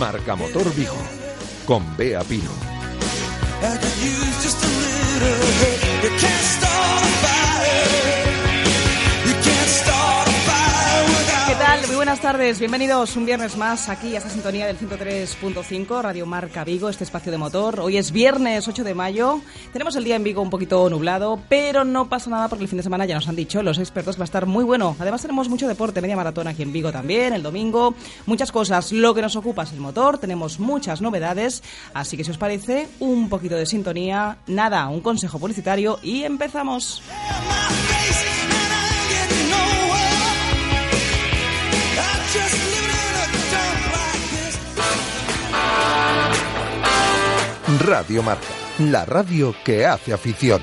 Marca Motor Vigo con Bea Pino. Buenas tardes, bienvenidos un viernes más aquí a esta sintonía del 103.5 Radio Marca Vigo, este espacio de motor. Hoy es viernes 8 de mayo, tenemos el día en Vigo un poquito nublado, pero no pasa nada porque el fin de semana ya nos han dicho los expertos va a estar muy bueno. Además tenemos mucho deporte, media maratón aquí en Vigo también, el domingo, muchas cosas. Lo que nos ocupa es el motor, tenemos muchas novedades, así que si os parece, un poquito de sintonía, nada, un consejo publicitario y empezamos. Radio Marca, la radio que hace afición.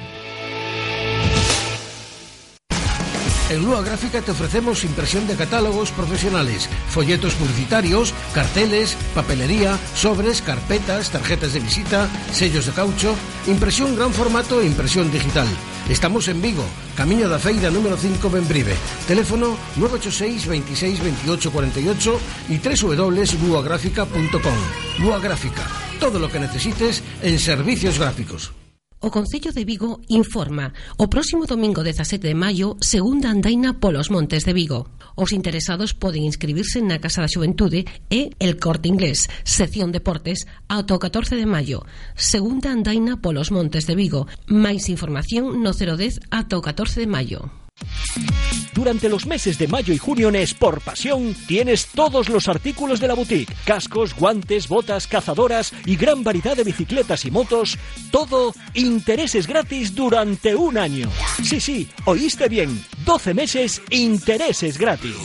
En Lua Gráfica te ofrecemos impresión de catálogos profesionales, folletos publicitarios, carteles, papelería, sobres, carpetas, tarjetas de visita, sellos de caucho, impresión gran formato e impresión digital. Estamos en Vigo, Camino da Feira número 5 Benbrive. Teléfono 986 26 28 48 y www.luagráfica.com. Lua Gráfica, todo lo que necesites en servicios gráficos. O Concello de Vigo informa o próximo domingo 17 de maio segunda andaina polos montes de Vigo. Os interesados poden inscribirse na Casa da Xuventude e El Corte Inglés, sección Deportes, ata o 14 de maio. Segunda andaina polos montes de Vigo. Máis información no 010 ata o 14 de maio. Durante los meses de mayo y junio en Sport Pasión tienes todos los artículos de la boutique, cascos, guantes, botas, cazadoras y gran variedad de bicicletas y motos, todo intereses gratis durante un año. Sí, sí, oíste bien, 12 meses intereses gratis.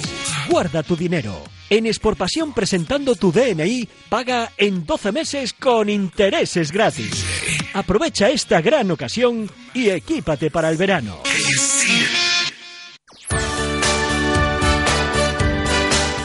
Guarda tu dinero. En Exportpasión presentando tu DNI, paga en 12 meses con intereses gratis. Aprovecha esta gran ocasión y equípate para el verano.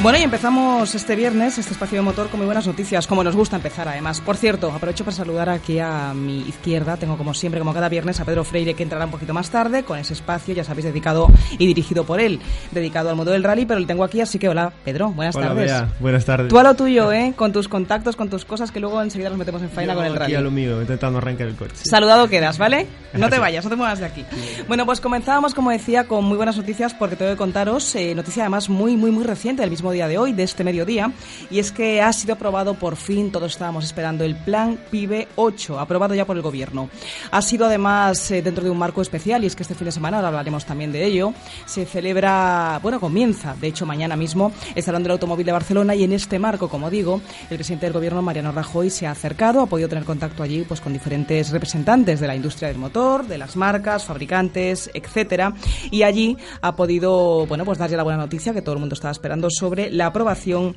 Bueno, y empezamos este viernes, este espacio de motor, con muy buenas noticias, como nos gusta empezar además. Por cierto, aprovecho para saludar aquí a mi izquierda, tengo como siempre, como cada viernes, a Pedro Freire, que entrará un poquito más tarde, con ese espacio, ya sabéis, dedicado y dirigido por él, dedicado al mundo del rally, pero lo tengo aquí, así que hola, Pedro, buenas Hola, tardes. Bea, buenas tardes. Tú a lo tuyo, ¿eh? Con tus contactos, con tus cosas, que luego enseguida nos metemos en faena Yo con el aquí rally. a lo mío, intentando arrancar el coche. Saludado quedas, ¿vale? No te vayas, no te muevas de aquí. Bueno, pues comenzábamos, como decía, con muy buenas noticias porque tengo que contaros eh, noticia además muy, muy, muy reciente del mismo día de hoy, de este mediodía, y es que ha sido aprobado por fin, todos estábamos esperando, el Plan PIBE 8, aprobado ya por el Gobierno. Ha sido además eh, dentro de un marco especial, y es que este fin de semana, ahora hablaremos también de ello, se celebra, bueno, comienza, de hecho mañana mismo, el Salón del Automóvil de Barcelona, y en este marco, como digo, el presidente del Gobierno, Mariano Rajoy, se ha acercado, ha podido tener contacto allí pues con diferentes representantes de la industria del motor, de las marcas, fabricantes, etcétera, y allí ha podido, bueno, pues dar ya la buena noticia que todo el mundo estaba esperando sobre la aprobación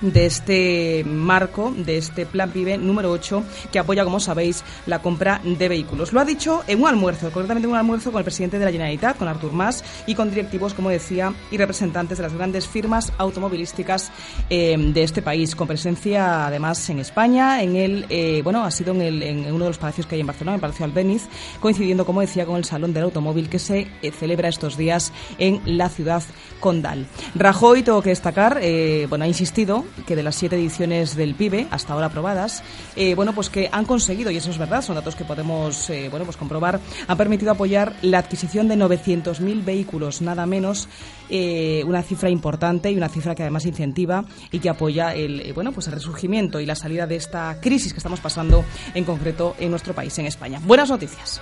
de este marco, de este Plan PIBE número 8, que apoya, como sabéis, la compra de vehículos. Lo ha dicho en un almuerzo, concretamente en un almuerzo con el presidente de la Generalitat, con Artur Mas, y con directivos, como decía, y representantes de las grandes firmas automovilísticas eh, de este país, con presencia además en España, en el, eh, bueno, ha sido en, el, en uno de los palacios que hay en Barcelona, en el Palacio Albéniz, coincidiendo, como decía, con el Salón del Automóvil que se eh, celebra estos días en la ciudad condal. Rajoy, tengo que destacar, eh, bueno, ha insistido que de las siete ediciones del PIBE, hasta ahora aprobadas, eh, bueno, pues que han conseguido, y eso es verdad, son datos que podemos, eh, pues comprobar, han permitido apoyar la adquisición de 900.000 vehículos, nada menos, eh, una cifra importante y una cifra que además incentiva y que apoya el, eh, bueno, pues el resurgimiento y la salida de esta crisis que estamos pasando en concreto en nuestro país, en España. Buenas noticias.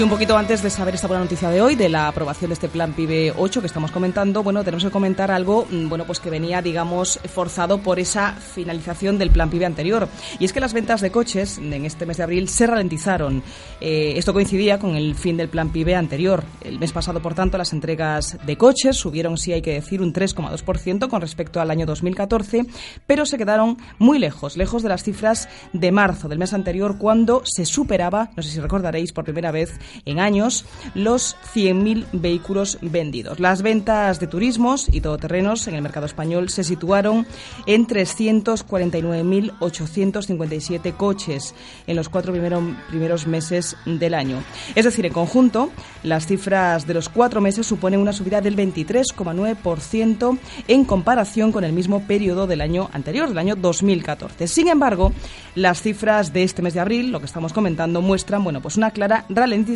Y un poquito antes de saber esta buena noticia de hoy, de la aprobación de este plan PIB 8 que estamos comentando, bueno, tenemos que comentar algo, mm, bueno, pues que venía, digamos, forzado por esa finalización del plan PIB anterior. Y es que las ventas de coches en este mes de abril se ralentizaron. Eh, esto coincidía con el fin del plan PIB anterior. El mes pasado, por tanto, las entregas de coches subieron, sí hay que decir, un 3,2% con respecto al año 2014, pero se quedaron muy lejos, lejos de las cifras de marzo del mes anterior, cuando se superaba, no sé si recordaréis, por primera vez en años los 100.000 vehículos vendidos. Las ventas de turismos y todoterrenos en el mercado español se situaron en 349.857 coches en los cuatro primero- primeros meses del año. Es decir, en conjunto, las cifras de los cuatro meses suponen una subida del 23,9% en comparación con el mismo periodo del año anterior, del año 2014. Sin embargo, las cifras de este mes de abril, lo que estamos comentando, muestran bueno, pues una clara ralentización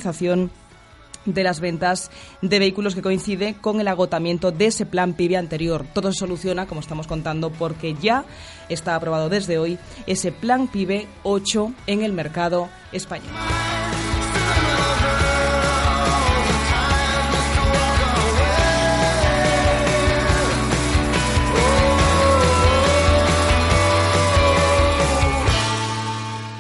de las ventas de vehículos que coincide con el agotamiento de ese plan PIB anterior. Todo se soluciona, como estamos contando, porque ya está aprobado desde hoy ese plan PIB 8 en el mercado español.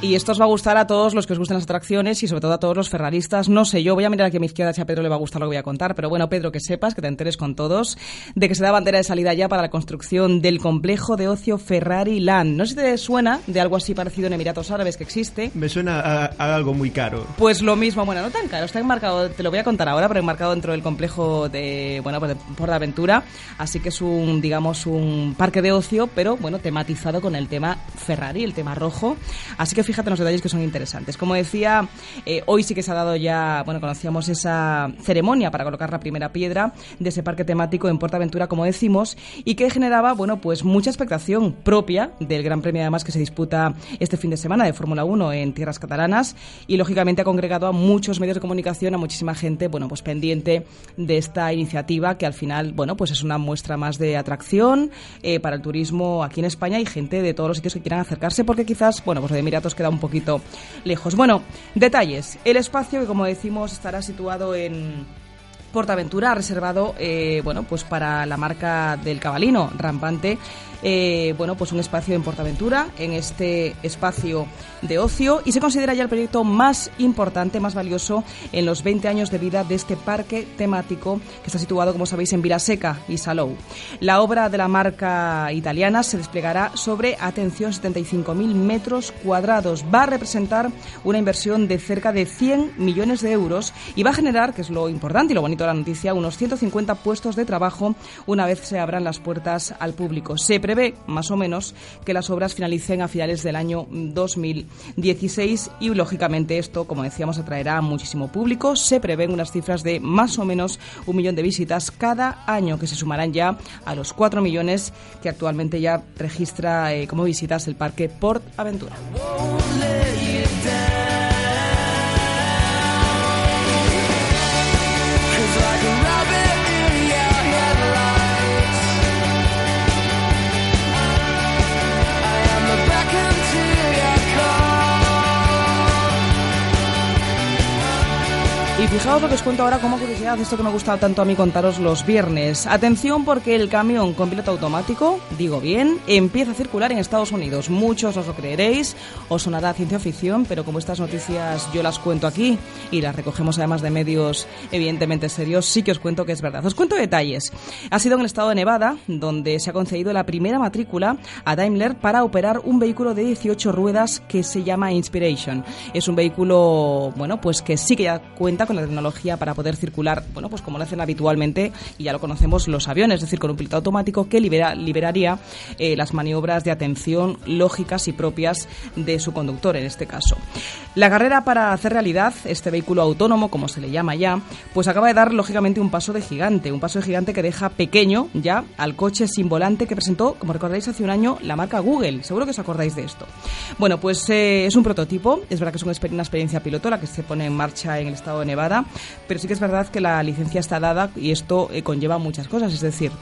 Y esto os va a gustar a todos los que os gusten las atracciones y sobre todo a todos los ferraristas. No sé, yo voy a mirar aquí a mi izquierda si a Pedro le va a gustar lo que voy a contar, pero bueno, Pedro, que sepas, que te enteres con todos, de que se da bandera de salida ya para la construcción del complejo de ocio Ferrari Land. No sé si te suena de algo así parecido en Emiratos Árabes que existe. Me suena a, a algo muy caro. Pues lo mismo, bueno, no tan caro, está enmarcado, te lo voy a contar ahora, pero enmarcado dentro del complejo de, bueno, pues de Portaventura, así que es un, digamos, un parque de ocio, pero bueno, tematizado con el tema Ferrari, el tema rojo, así que fíjate en los detalles que son interesantes. Como decía, eh, hoy sí que se ha dado ya, bueno, conocíamos esa ceremonia para colocar la primera piedra de ese parque temático en Portaventura, como decimos, y que generaba, bueno, pues mucha expectación propia del Gran Premio además que se disputa este fin de semana de Fórmula 1 en tierras catalanas y lógicamente ha congregado a muchos medios de comunicación, a muchísima gente, bueno, pues pendiente de esta iniciativa que al final, bueno, pues es una muestra más de atracción eh, para el turismo aquí en España y gente de todos los sitios que quieran acercarse porque quizás, bueno, pues de Emiratos un poquito lejos. Bueno, detalles. El espacio que como decimos estará situado en Portaventura reservado, eh, bueno, pues para la marca del cabalino rampante, eh, bueno, pues un espacio en Portaventura, en este espacio de ocio, y se considera ya el proyecto más importante, más valioso en los 20 años de vida de este parque temático que está situado, como sabéis, en Vilaseca y Salou. La obra de la marca italiana se desplegará sobre, atención, 75.000 metros cuadrados. Va a representar una inversión de cerca de 100 millones de euros y va a generar, que es lo importante y lo bonito de la noticia, unos 150 puestos de trabajo una vez se abran las puertas al público. Se prevé, más o menos, que las obras finalicen a finales del año 2016 y, lógicamente, esto, como decíamos, atraerá a muchísimo público. Se prevén unas cifras de más o menos un millón de visitas cada año, que se sumarán ya a los 4 millones que actualmente ya registra eh, como visitas el Parque Port Aventura. Y Fijaos lo que os cuento ahora como curiosidad, esto que me gusta tanto a mí contaros los viernes. Atención porque el camión con piloto automático, digo bien, empieza a circular en Estados Unidos. Muchos os lo creeréis, os sonará ciencia ficción, pero como estas noticias yo las cuento aquí y las recogemos además de medios evidentemente serios, sí que os cuento que es verdad. Os cuento detalles. Ha sido en el estado de Nevada donde se ha concedido la primera matrícula a Daimler para operar un vehículo de 18 ruedas que se llama Inspiration. Es un vehículo, bueno, pues que sí que ya cuenta con la tecnología para poder circular, bueno, pues como lo hacen habitualmente, y ya lo conocemos, los aviones, es decir, con un piloto automático que libera, liberaría eh, las maniobras de atención lógicas y propias de su conductor en este caso. La carrera para hacer realidad este vehículo autónomo, como se le llama ya, pues acaba de dar lógicamente un paso de gigante, un paso de gigante que deja pequeño ya al coche sin volante que presentó, como recordáis hace un año, la marca Google. Seguro que os acordáis de esto. Bueno, pues eh, es un prototipo, es verdad que es una experiencia piloto la que se pone en marcha en el estado de pero sí que es verdad que la licencia está dada y esto eh, conlleva muchas cosas, es decir,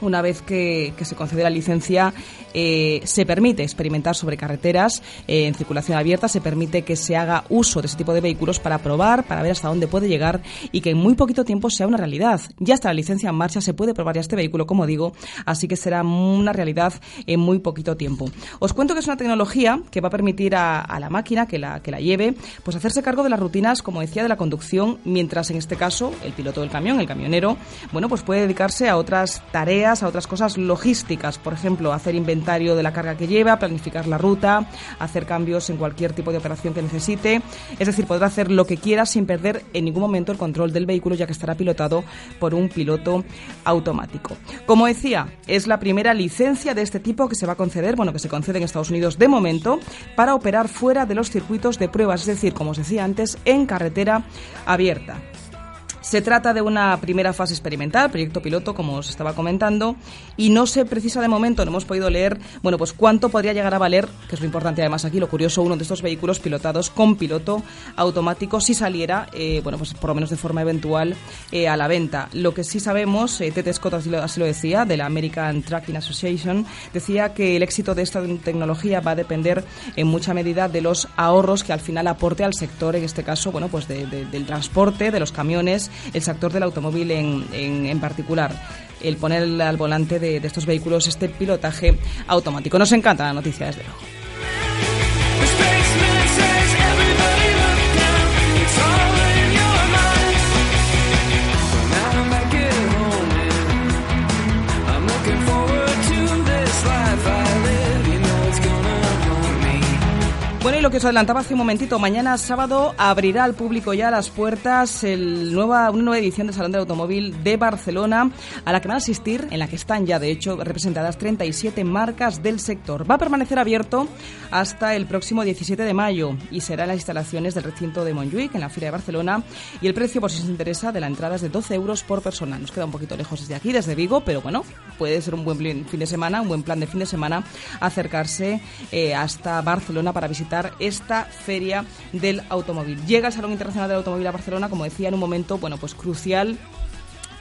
una vez que, se concede la licencia, eh, se permite experimentar sobre carreteras eh, en circulación abierta, se permite que se haga uso de ese tipo de vehículos para probar, para ver hasta dónde puede llegar y que en muy poquito tiempo sea una realidad. Ya está la licencia en marcha, se puede probar ya este vehículo, como digo, así que será una realidad en muy poquito tiempo. Os cuento que es una tecnología que va a permitir a, la máquina que la, que la lleve, pues hacerse cargo de las rutinas, como decía, de la conducción, mientras en este caso el piloto del camión, el camionero, bueno, pues puede dedicarse a otras tareas a otras cosas logísticas, por ejemplo, hacer inventario de la carga que lleva, planificar la ruta, hacer cambios en cualquier tipo de operación que necesite. Es decir, podrá hacer lo que quiera sin perder en ningún momento el control del vehículo, ya que estará pilotado por un piloto automático. Como decía, es la primera licencia de este tipo que se va a conceder, bueno, que se concede en Estados Unidos de momento, para operar fuera de los circuitos de pruebas, es decir, como os decía antes, en carretera abierta. Se trata de una primera fase experimental, proyecto piloto, como os estaba comentando, y no se precisa de momento, no hemos podido leer, bueno, pues cuánto podría llegar a valer, que es lo importante además aquí, lo curioso, uno de estos vehículos pilotados con piloto automático si saliera, eh, bueno, pues por lo menos de forma eventual eh, a la venta. Lo que sí sabemos, eh, Tete Scott así lo, así lo decía, de la American Trucking Association, decía que el éxito de esta tecnología va a depender en mucha medida de los ahorros que al final aporte al sector, en este caso, bueno, pues del transporte, de los camiones el sector del automóvil en, en, particular el poner al volante de, de, estos vehículos este pilotaje automático. Nos encanta la noticia, desde luego. Bueno, y lo que os adelantaba hace un momentito, mañana sábado abrirá al público ya las puertas el nueva, una nueva edición del Salón del Automóvil de Barcelona, a la que van a asistir, en la que están ya de hecho representadas 37 marcas del sector. Va a permanecer abierto hasta el próximo 17 de mayo y será en las instalaciones del recinto de Montjuic, en la Feria de Barcelona, y el precio, por si os interesa, de la entrada es de 12 euros por persona. Nos queda un poquito lejos desde aquí, desde Vigo, pero bueno, puede ser un buen fin de semana, un buen plan de fin de semana, acercarse eh, hasta Barcelona para visitar esta feria del automóvil. Llega el Salón Internacional del Automóvil a Barcelona, como decía, en un momento bueno, pues crucial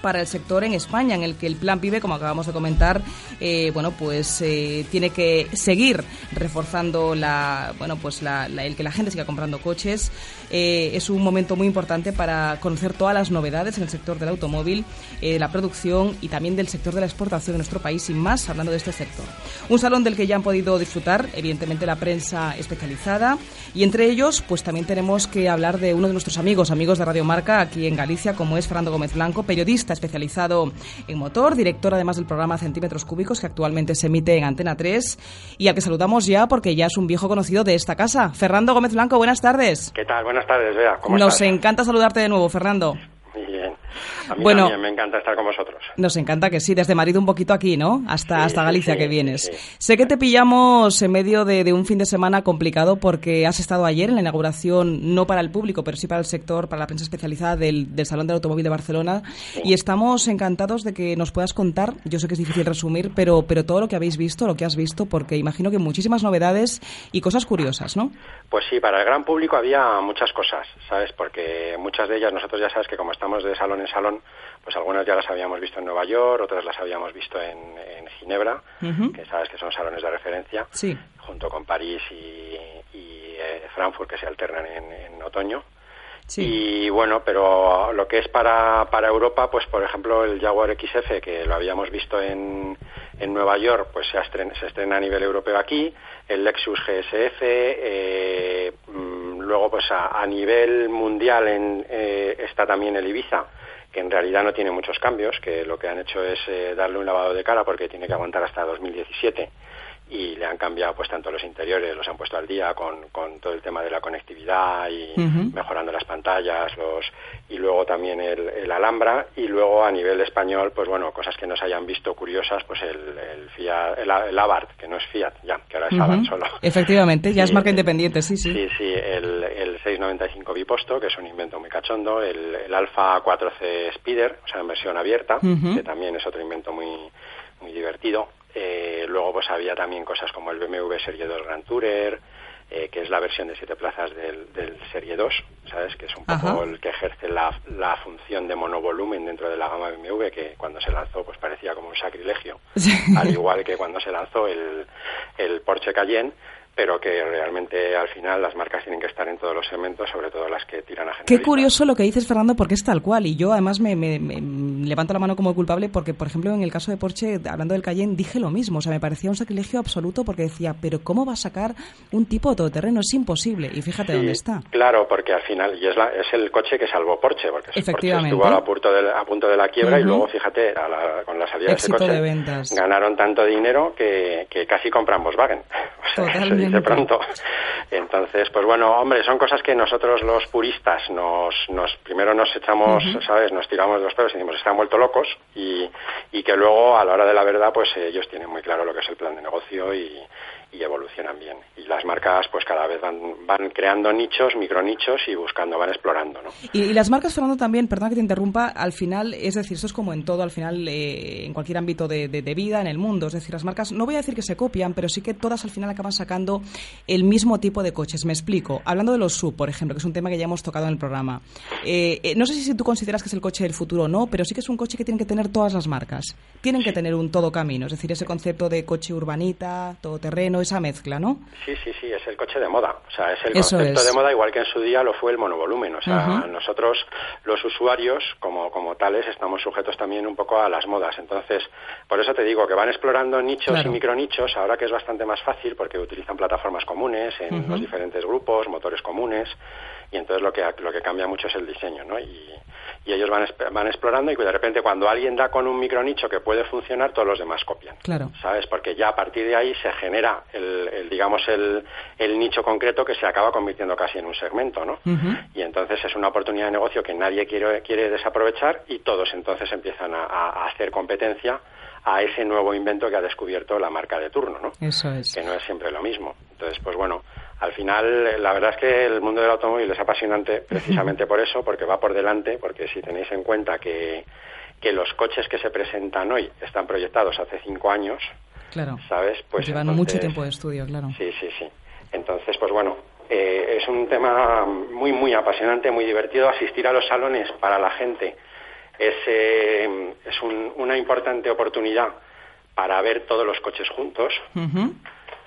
para el sector en España, en el que el Plan PIBE, como acabamos de comentar, eh, bueno, pues eh, tiene que seguir reforzando la, bueno, pues el que la gente siga comprando coches. Eh, es un momento muy importante para conocer todas las novedades en el sector del automóvil, la producción y también del sector de la exportación en nuestro país y más hablando de este sector. Un salón del que ya han podido disfrutar, evidentemente, la prensa especializada y entre ellos, pues también tenemos que hablar de uno de nuestros amigos, amigos de Radio Marca aquí en Galicia, como es Fernando Gómez Blanco, periodista especializado en motor, director además del programa Centímetros Cúbicos que actualmente se emite en Antena 3 y al que saludamos ya porque ya es un viejo conocido de esta casa. Fernando Gómez Blanco, buenas tardes. ¿Qué tal? Buenas tardes, Bea. ¿Cómo Nos encanta saludarte de nuevo, Fernando. A mí bueno, también me encanta estar con vosotros. Nos encanta que sí, desde Madrid un poquito aquí, ¿no? Hasta, hasta Galicia que vienes. Sé que te pillamos en medio de, un fin de semana complicado porque has estado ayer en la inauguración, no para el público, pero sí para el sector, para la prensa especializada del, Salón del Automóvil de Barcelona. Y estamos encantados de que nos puedas contar, yo sé que es difícil resumir, pero, pero todo lo que habéis visto, lo que has visto, porque imagino que muchísimas novedades y cosas curiosas, ¿no? Pues sí, para el gran público había muchas cosas, ¿sabes? Porque muchas de ellas, nosotros ya sabes que como estamos de salón en salón, pues algunas ya las habíamos visto en Nueva York, otras las habíamos visto en, Ginebra, que sabes que son salones de referencia, junto con París y, eh, Frankfurt, que se alternan en, otoño. Y bueno, pero lo que es para, para Europa, pues por ejemplo el Jaguar XF, que lo habíamos visto en, en Nueva York, pues se estrena, se estrena a nivel europeo aquí, el Lexus GSF, eh, mm, luego pues a, a nivel mundial en, eh, está también el Ibiza, que en realidad no tiene muchos cambios, que lo que han hecho es eh, darle un lavado de cara porque tiene que aguantar hasta 2017 y le han cambiado pues tanto los interiores, los han puesto al día con, con todo el tema de la conectividad y mejorando las pantallas, los y luego también el, el Alhambra y luego a nivel español pues bueno, cosas que nos hayan visto curiosas, pues el, el Fiat, el, el Abarth, que no es Fiat ya, que ahora es. Abarth solo. Efectivamente, ya es marca independiente, sí, sí. Sí, sí, el, el 695 biposto, que es un invento muy cachondo, el, el Alfa 4C Speeder, o sea, en versión abierta, que también es otro invento muy, muy divertido. Eh, luego pues había también cosas como el BMW Serie 2 Grand Tourer, eh, que es la versión de siete plazas del, del Serie 2, ¿sabes? Que es un poco el que ejerce la, la función de monovolumen dentro de la gama BMW, que cuando se lanzó pues parecía como un sacrilegio, Sí. al igual que cuando se lanzó el, el Porsche Cayenne, pero que realmente al final las marcas tienen que estar en todos los segmentos, sobre todo las que tiran a Qué generalistas. curioso lo que dices, Fernando, porque es tal cual. Y yo además me, me- me levanto la mano como culpable porque, por ejemplo, en el caso de Porsche, hablando del Cayenne, dije lo mismo. O sea, me parecía un sacrilegio absoluto porque decía, pero ¿cómo va a sacar un tipo todoterreno? Es imposible. Y fíjate Sí, dónde está. Claro, porque al final, y es, la- es el coche que salvó Porsche, porque Porsche Efectivamente. estuvo a punto de, a punto de la quiebra y luego, fíjate, a la- con la salida Éxito de ese de coche, ventas. ganaron tanto dinero que, que casi compran Volkswagen. O sea, se Totalmente. Dice pronto. Entonces, pues bueno, hombre, son cosas que nosotros los puristas nos, nos primero nos echamos, ¿sabes? Nos tiramos de los pelos y decimos, están vuelto locos y, y que luego, a la hora de la verdad, pues ellos tienen muy claro lo que es el plan de negocio y, y evolucionan bien. Y las marcas, pues cada vez van, van creando nichos, micronichos y buscando, van explorando, ¿no? Y, y las marcas, Fernando, también, perdona que te interrumpa, al final, es decir, esto es como en todo, al final, eh, en cualquier ámbito de, de- de vida, en el mundo. Es decir, las marcas, no voy a decir que se copian, pero sí que todas al final acaban sacando el mismo tipo de coches. Me explico. Hablando de los sub, por ejemplo, que es un tema que ya hemos tocado en el programa. Eh, eh, no sé si tú consideras que es el coche del futuro o no, pero sí que es un coche que tienen que tener todas las marcas. Tienen que tener un todo camino, es decir, ese concepto de coche urbanita, todoterreno, esa mezcla, ¿no? Sí, sí, sí, es el coche de moda. O sea, es el Eso concepto es. de moda, igual que en su día lo fue el monovolumen. O sea, nosotros, los usuarios, como, como tales, estamos sujetos también un poco a las modas. Entonces, por eso te digo que van explorando nichos Claro. y micronichos, ahora que es bastante más fácil porque utilizan plataformas comunes en los diferentes grupos, motores comunes, y entonces lo que, lo que cambia mucho es el diseño, ¿no? Y, y ellos van, van explorando y de repente cuando alguien da con un micronicho que puede funcionar, todos los demás copian. Claro. ¿sabes? Porque ya a partir de ahí se genera el, el, digamos, el, el nicho concreto que se acaba convirtiendo casi en un segmento, ¿no? Y entonces es una oportunidad de negocio que nadie quiere, quiere desaprovechar y todos entonces empiezan a, hacer competencia a ese nuevo invento que ha descubierto la marca de turno, ¿no? Eso es. Que no es siempre lo mismo. Entonces, pues bueno, al final la verdad es que el mundo del automóvil es apasionante precisamente por eso, porque va por delante, porque si tenéis en cuenta que, que los coches que se presentan hoy están proyectados hace cinco años, Claro. ¿sabes? Pues Llevan entonces- mucho tiempo de estudio, claro. Sí, sí, sí. Entonces, pues bueno, eh, es un tema muy, muy apasionante, muy divertido. Asistir a los salones para la gente es, eh, es un- una importante oportunidad para ver todos los coches juntos.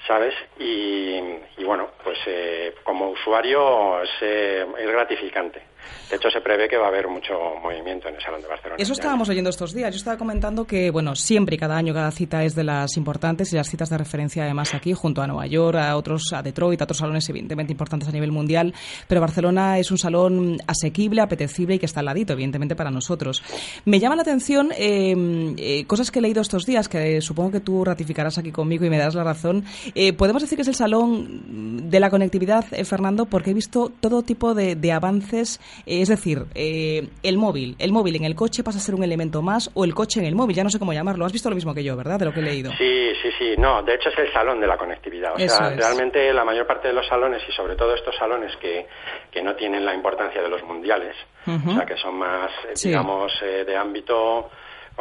¿sabes? Y, y bueno, pues eh, como usuario es, eh, es gratificante. De hecho, se prevé que va a haber mucho movimiento en el Salón de Barcelona. Eso estábamos oyendo estos días. Yo estaba comentando que, bueno, siempre y cada año cada cita es de las importantes y las citas de referencia además aquí, junto a Nueva York, a otros, a Detroit, a otros salones evidentemente importantes a nivel mundial. Pero Barcelona es un salón asequible, apetecible y que está al ladito, evidentemente, para nosotros. Me llama la atención eh, eh, cosas que he leído estos días, que eh, supongo que tú ratificarás aquí conmigo y me darás la razón. Eh, Podemos decir que es el salón de la conectividad, eh, Fernando, porque he visto todo tipo de, de avances. Eh, es decir, eh, el móvil. El móvil en el coche pasa a ser un elemento más o el coche en el móvil. Ya no sé cómo llamarlo. Has visto lo mismo que yo, ¿verdad? De lo que he leído. Sí, sí, sí. No, de hecho es el salón de la conectividad. O Eso sea, es. realmente la mayor parte de los salones y sobre todo estos salones que, que no tienen la importancia de los mundiales, o sea, que son más, eh, Sí. digamos, eh, de ámito,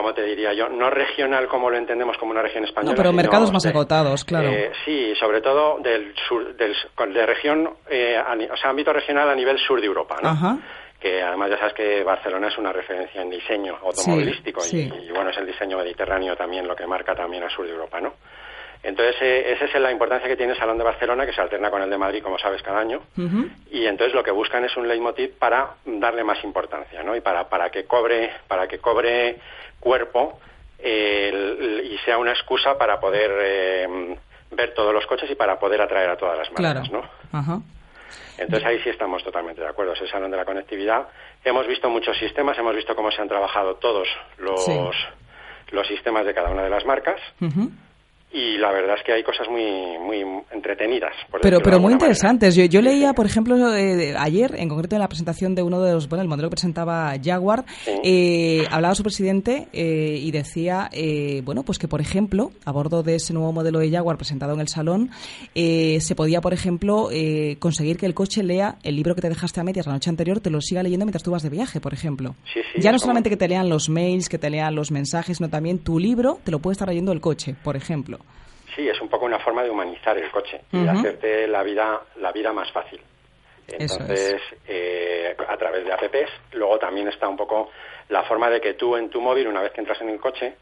¿cómo te diría yo? No regional como lo entendemos como una región española. No, pero sino mercados más de- acotados, claro. eh, sí, sobre todo del sur, del, de región, eh, o sea, ámbito regional a nivel sur de Europa, ¿no? Ajá. que además ya sabes que Barcelona es una referencia en diseño automovilístico Sí, y, y, bueno es el diseño mediterráneo también lo que marca también al sur de Europa no Entonces, eh, esa es la importancia que tiene el Salón de Barcelona, que se alterna con el de Madrid, como sabes, cada año. Y entonces lo que buscan es un leitmotiv para darle más importancia, ¿no? Y para, para que cobre, para que cobre cuerpo eh, el- y sea una excusa para poder eh, ver todos los coches y para poder atraer a todas las Claro. marcas, ¿no? Ajá. Entonces ahí sí estamos totalmente de acuerdo. Es el salón de la conectividad. Hemos visto muchos sistemas, hemos visto cómo se han trabajado todos los, Sí. los sistemas de cada una de las marcas Ujú. Y la verdad es que hay cosas muy, muy entretenidas. por Pero, pero muy interesantes. Yo, yo leía, por ejemplo, eh, ayer, en concreto en la presentación de uno de los, bueno, el modelo que presentaba Jaguar, eh, hablaba su presidente eh, y decía, eh, bueno, pues que, por ejemplo, a bordo de ese nuevo modelo de Jaguar presentado en el salón, eh, se podía, por ejemplo, eh, conseguir que el coche lea el libro que te dejaste a medias la noche anterior, te lo siga leyendo mientras tú vas de viaje, por ejemplo. Sí, sí, ya no solamente que te lean los mails, que te lean los mensajes, sino también tu libro te lo puede estar leyendo el coche, por ejemplo. Sí, es un poco una forma de humanizar el coche y de hacerte la vida, la vida más fácil. Entonces, eh, a través de apps, luego también está un poco la forma de que tú en tu móvil, una vez que entras en el coche,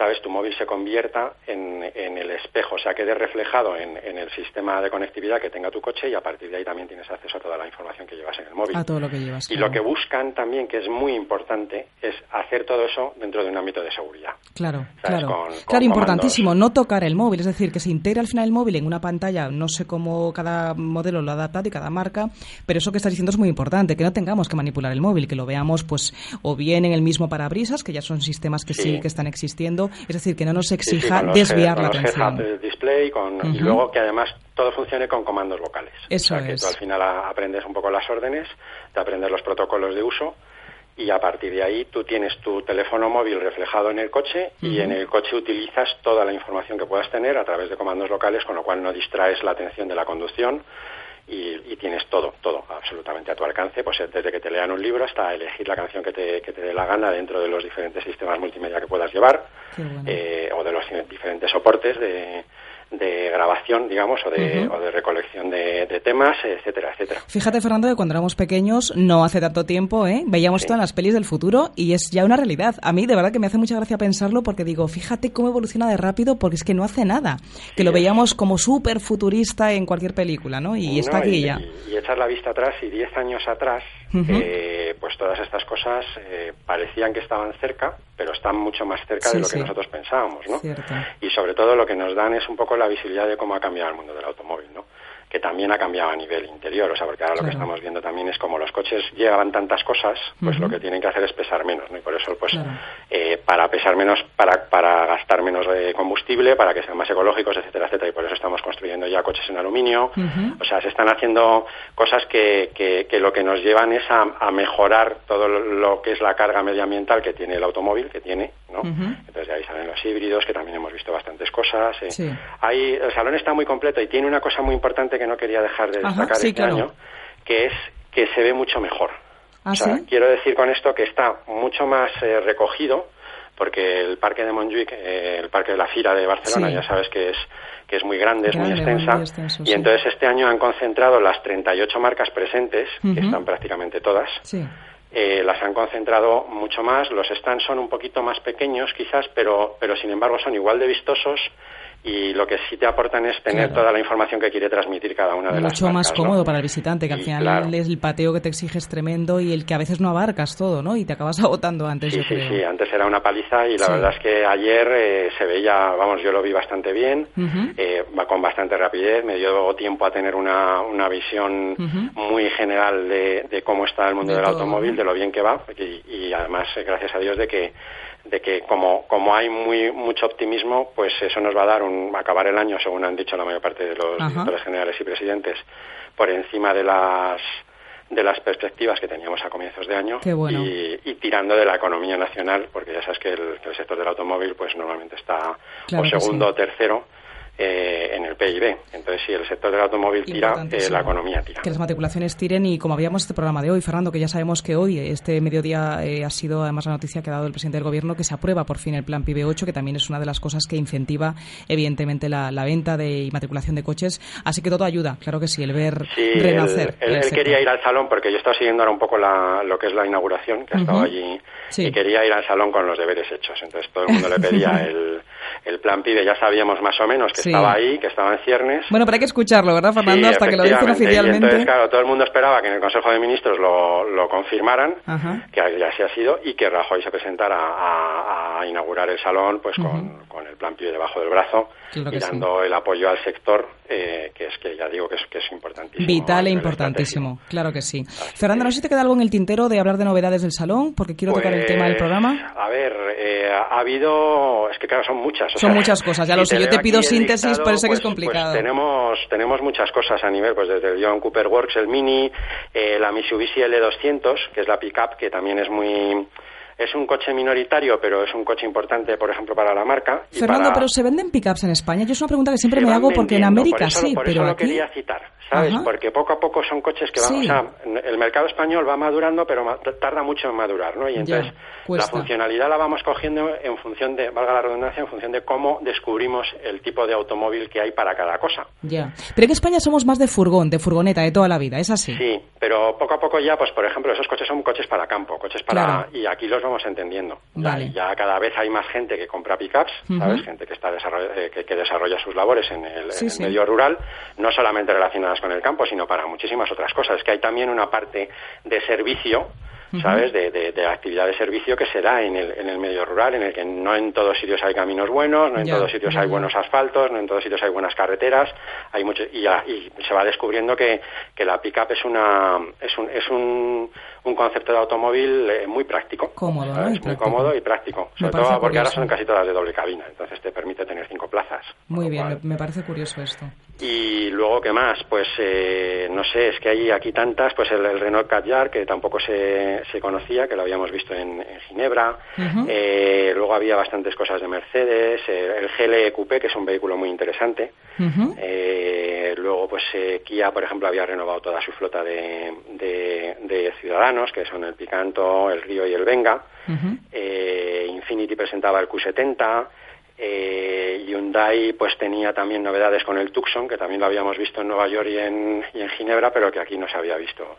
sabes, tu móvil se convierta en, en el espejo, o sea, quede reflejado en, en el sistema de conectividad que tenga tu coche y a partir de ahí también tienes acceso a toda la información que llevas en el móvil. A todo lo que llevas. Y claro. lo que buscan también, que es muy importante, es hacer todo eso dentro de un ámbito de seguridad. Claro, ¿sabes? claro. Con- con claro, importantísimo, no tocar el móvil, es decir, que se integre al final el móvil en una pantalla, no sé cómo cada modelo lo ha adaptado y cada marca, pero eso que estás diciendo es muy importante, que no tengamos que manipular el móvil, que lo veamos pues o bien en el mismo parabrisas, que ya son sistemas que sí, Sí. que están existiendo, es decir, que no nos Sí, sí, exija los desviar la con los atención. display y luego que además todo funcione con comandos vocales. Eso o sea, que es. tú al final aprendes un poco las órdenes, te aprendes los protocolos de uso y a partir de ahí tú tienes tu teléfono móvil reflejado en el coche y en el coche utilizas toda la información que puedas tener a través de comandos locales, con lo cual no distraes la atención de la conducción y, y tienes todo, todo absolutamente a tu alcance, pues desde que te lean un libro hasta elegir la canción que te, que te dé la gana dentro de los diferentes sistemas multimedia que puedas llevar bueno. eh, o de los diferentes soportes de, de grabación, digamos, o de, o de recolección de, de temas, etcétera, etcétera. Fíjate, Fernando, que cuando éramos pequeños, no hace tanto tiempo, ¿eh? veíamos esto en las pelis del futuro y es ya una realidad. A mí, de verdad, que me hace mucha gracia pensarlo porque digo, fíjate cómo evoluciona de rápido porque es que no hace nada. Que lo veíamos como súper futurista en cualquier película, ¿no? Y está aquí y, ya. Y, y echar la vista atrás y 10 años atrás, Eh, pues todas estas cosas eh, parecían que estaban cerca, pero están mucho más cerca Sí, de lo que nosotros pensábamos, ¿no? Cierto. Y sobre todo lo que nos dan es un poco la visibilidad de cómo ha cambiado el mundo del automóvil, ¿no? Que también ha cambiado a nivel interior, o sea, porque ahora lo que estamos viendo también es como los coches llevan tantas cosas, pues lo que tienen que hacer es pesar menos, ¿no? Y por eso, pues, Claro. eh, para pesar menos, para, para gastar menos de combustible, para que sean más ecológicos, etcétera, etcétera. Y por eso estamos construyendo ya coches en aluminio. O sea, se están haciendo cosas que, que, que lo que nos llevan es a, a mejorar todo lo que es la carga medioambiental que tiene el automóvil, que tiene, ¿no? Entonces ahí salen los híbridos, que también hemos visto bastantes cosas. eh. Sí. Ahí, el salón está muy completo y tiene una cosa muy importante que no quería dejar de Ajá, destacar sí, este claro. año, que es que se ve mucho mejor. ¿Ah, o sea, sí? quiero decir con esto que está mucho más eh, recogido, porque el parque de Montjuic, eh, el parque de la Fira de Barcelona, ya sabes que es que es muy grande, es muy extensa, muy extenso, y entonces este año han concentrado las 38 marcas presentes, que están prácticamente todas, Sí. Eh, las han concentrado mucho más. Los stands son un poquito más pequeños, quizás, pero, pero sin embargo son igual de vistosos y lo que sí te aportan es tener Claro. toda la información que quiere transmitir cada una de las Mucho más cómodo para el visitante, que al Y, final claro. el pateo que te exige es tremendo y el que a veces no abarcas todo, ¿no? Y te acabas agotando antes, Sí, yo sí, creo. sí, antes era una paliza y la Sí. verdad es que ayer eh, se veía, vamos, yo lo vi bastante bien, eh, va con bastante rapidez, me dio tiempo a tener una, una visión muy general de, de cómo está el mundo De del todo, automóvil, de lo bien que va y, y además, eh, gracias a Dios, de que de que como, como hay muy mucho optimismo, pues eso nos va a dar un acabar el año, según han dicho la mayor parte de los Ajá. directores generales y presidentes, por encima de las de las perspectivas que teníamos a comienzos de año bueno. y, y tirando de la economía nacional, porque ya sabes que el, que el sector del automóvil pues normalmente está Claro o segundo sí. o tercero eh, en el PIB. Entonces, si el sector del automóvil tira, eh, la economía tira. Que las matriculaciones tiren y como habíamos este programa de hoy, Fernando, que ya sabemos que hoy, este mediodía, eh, ha sido además la noticia que ha dado el presidente del gobierno que se aprueba por fin el plan PIB 8, que también es una de las cosas que incentiva evidentemente la, la venta de y matriculación de coches. Así que todo ayuda, claro que sí, el ver Sí, él, renacer. él- él sector. quería ir al salón porque yo estaba siguiendo ahora un poco la- lo que es la inauguración, que ha estado Ujú. allí, Sí. y quería ir al salón con los deberes hechos. Entonces todo el mundo le pedía el, el plan PIBE ya sabíamos más o menos que Sí. Estaba ahí, que estaba en ciernes. Bueno, pero hay que escucharlo, ¿verdad, Fernando? Sí, Hasta que lo dicen efectivamente. Y oficialmente. entonces, claro, todo el mundo esperaba que en el Consejo de Ministros lo, lo confirmaran, Ajá. que ya así ha sido, y que Rajoy se presentara a, a inaugurar el salón pues con, con el plan PIBE debajo del brazo Claro y sí. dando el apoyo al sector, eh, que es que ya digo que es, que es importantísimo. Vital e importantísimo, claro que sí. Fernando, no sé si te queda algo en el tintero de hablar de novedades del salón, porque quiero tocar el Pues, tema del programa. A ver, eh, ha habido, es que claro, son muchas. o Son sea, muchas cosas, ya lo sé, yo te pido el síntesis, listado, por eso que es pues- complicado. pues tenemos, tenemos muchas cosas a nivel, pues desde el John Cooper Works, el Mini, eh, la Mitsubishi L200, que es la pickup, que también es muy... Es un coche minoritario, pero es un coche importante, por ejemplo, para la marca. y Fernando, para- pero ¿se venden pickups en España? Yo es una pregunta que siempre se me hago porque en América por eso, sí, por pero eso lo aquí... quería citar, ¿sabes? Ajá. Porque poco a poco son coches que van, Sí. o sea, el mercado español va madurando, pero ma- tarda mucho en madurar, ¿no? Y Ya, entonces la funcionalidad la vamos cogiendo en función de, valga la redundancia, en función de cómo descubrimos el tipo de automóvil que hay para cada cosa. Ya. Pero en España somos más de furgón, de furgoneta, de toda la vida, ¿es así? Sí, pero poco a poco ya, pues por ejemplo, esos coches son coches para campo, coches para... Claro. Y aquí los vamos entendiendo. Vale. Ya, ya cada vez hay más gente que compra pickups, ¿sabes? Gente que, está desarroll- eh, que, que desarrolla sus labores en el, Sí, en el sí. medio rural, no solamente relacionadas con el campo, sino para muchísimas otras cosas. Es que hay también una parte de servicio, ¿sabes? De, de- de actividad de servicio que se da en el, en el medio rural, en el que no en todos sitios hay caminos buenos, no en Ya, todos sitios ya, hay ya. buenos asfaltos, no en todos sitios hay buenas carreteras, hay mucho y, y se va descubriendo que, que la pickup es una es un es un, un concepto de automóvil eh, muy práctico, Cómodo, ¿no? Y muy cómodo y práctico, sobre todo porque ahora son casi todas de doble cabina, entonces te permite tener cinco plazas. Muy bien, me, cual- me parece curioso esto. y luego, ¿qué más? Pues, eh, no sé, es que hay aquí tantas, pues el, el Renault Kadjar, que tampoco se, se conocía, que lo habíamos visto en, en Ginebra. Eh, luego había bastantes cosas de Mercedes, eh, el GLE Coupé, que es un vehículo muy interesante. Eh, luego, pues eh, Kia, por ejemplo, había renovado toda su flota de, de- de ciudadanos, que son el Picanto, el Río y el Venga. Ujú. Eh, Infinity presentaba el Q70. Eh, Hyundai pues tenía también novedades con el Tucson, que también lo habíamos visto en Nueva York y en, y en Ginebra, pero que aquí no se había visto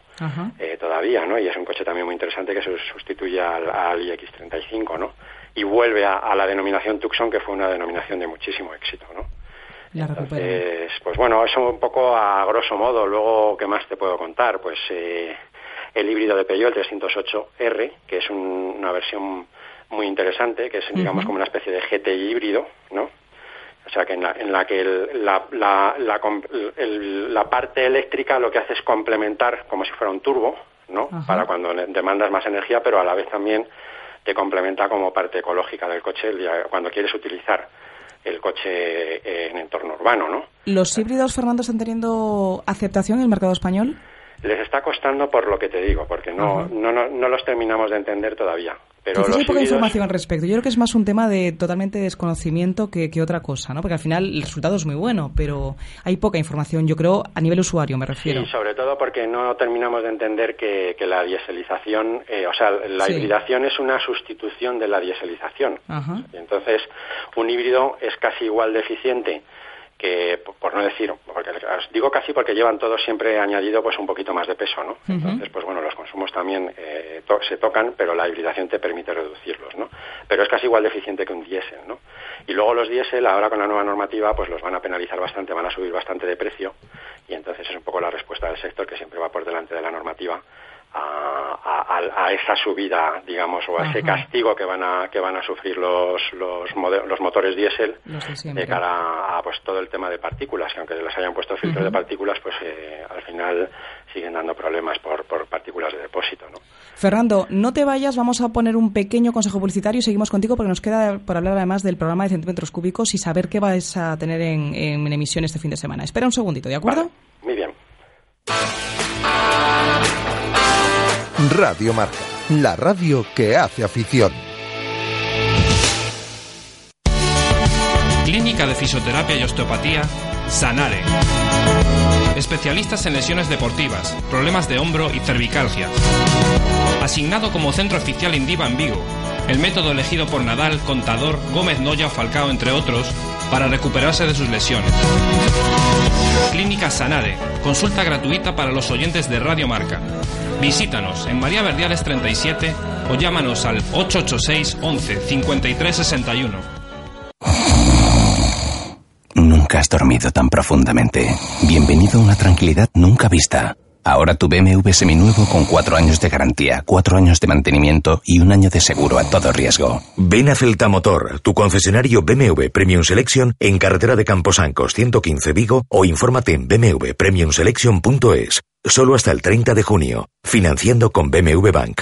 todavía, ¿no? Y es un coche también muy interesante que sus- sustituye al, al iX35, ¿no? Y vuelve a, a la denominación Tucson, que fue una denominación de muchísimo éxito, ¿no? La. Entonces, pues bueno, eso un poco a grosso modo. Luego, ¿qué más te puedo contar? Pues eh, el híbrido de Peugeot, el 308R, que es un- una versión muy interesante, que es, digamos, como una especie de GTI híbrido, ¿no? O sea, que en la, en la que el- la, la, la, el- la parte eléctrica lo que hace es complementar como si fuera un turbo, ¿no? Para cuando demandas más energía, pero a la vez también te complementa como parte ecológica del coche cuando quieres utilizar el coche en entorno urbano, ¿no? ¿Los híbridos, Fernando, están teniendo aceptación en el mercado español? Les está costando por lo que te digo, porque no, no, no, no los terminamos de entender todavía. Pero hay poca información al respecto. Yo creo que es más un tema de totalmente desconocimiento que, que otra cosa, ¿no? Porque al final el resultado es muy bueno, pero hay poca información, yo creo, a nivel usuario me refiero. Sí, sobre todo porque no terminamos de entender que, que la dieselización, eh, o sea, la Sí. hibridación es una sustitución de la dieselización. Ajá. Y entonces, un híbrido es casi igual de eficiente que, por- no decir, porque os digo casi porque llevan todos siempre añadido pues un poquito más de peso, ¿no? Entonces, pues bueno, los consumos también eh, to- se tocan, pero la hibridación te permite reducirlos, ¿no? Pero es casi igual de eficiente que un diésel, ¿no? Y luego los diésel, ahora con la nueva normativa, pues los van a penalizar bastante, van a subir bastante de precio, y entonces es un poco la respuesta del sector que siempre va por delante de la normativa a, a- a- esa subida, digamos, o a ese castigo que van a que van a sufrir los los, mode- los motores diésel de cara a pues todo el tema de partículas, que aunque les hayan puesto filtro de partículas, pues eh, al final siguen dando problemas por, por partículas de depósito, ¿no? Fernando, no te vayas, vamos a poner un pequeño consejo publicitario. Y seguimos contigo porque nos queda por hablar además del programa de centímetros cúbicos y saber qué vais a tener en, en emisión este fin de semana. Espera un segundito, ¿de acuerdo? Vale, Radio Marca, la radio que hace afición. Clínica de Fisioterapia y Osteopatía, Sanare. Especialistas en lesiones deportivas, problemas de hombro y cervicalgia. Asignado como centro oficial Indiva en Vigo, el método elegido por Nadal, Contador, Gómez Noya o Falcao, entre otros, para recuperarse de sus lesiones. Clínica Sanare, consulta gratuita para los oyentes de Radio Marca. Visítanos en María Verdiales 37 o llámanos al 886 11 53 61. Nunca has dormido tan profundamente. Bienvenido a una tranquilidad nunca vista. Ahora tu BMW seminuevo con cuatro años de garantía, cuatro años de mantenimiento y un año de seguro a todo riesgo. Ven a Celta Motor, tu concesionario BMW Premium Selection en carretera de Camposancos 115 Vigo o infórmate en bmwpremiumselection.es. Solo hasta el 30 de junio. Financiando con BMW Bank.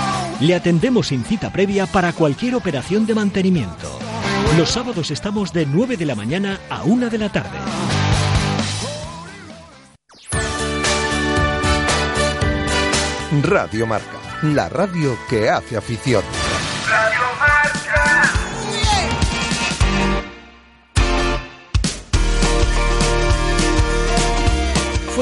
Le atendemos sin cita previa para cualquier operación de mantenimiento. Los sábados estamos de 9 de la mañana a 1 de la tarde. Radio Marca, la radio que hace afición.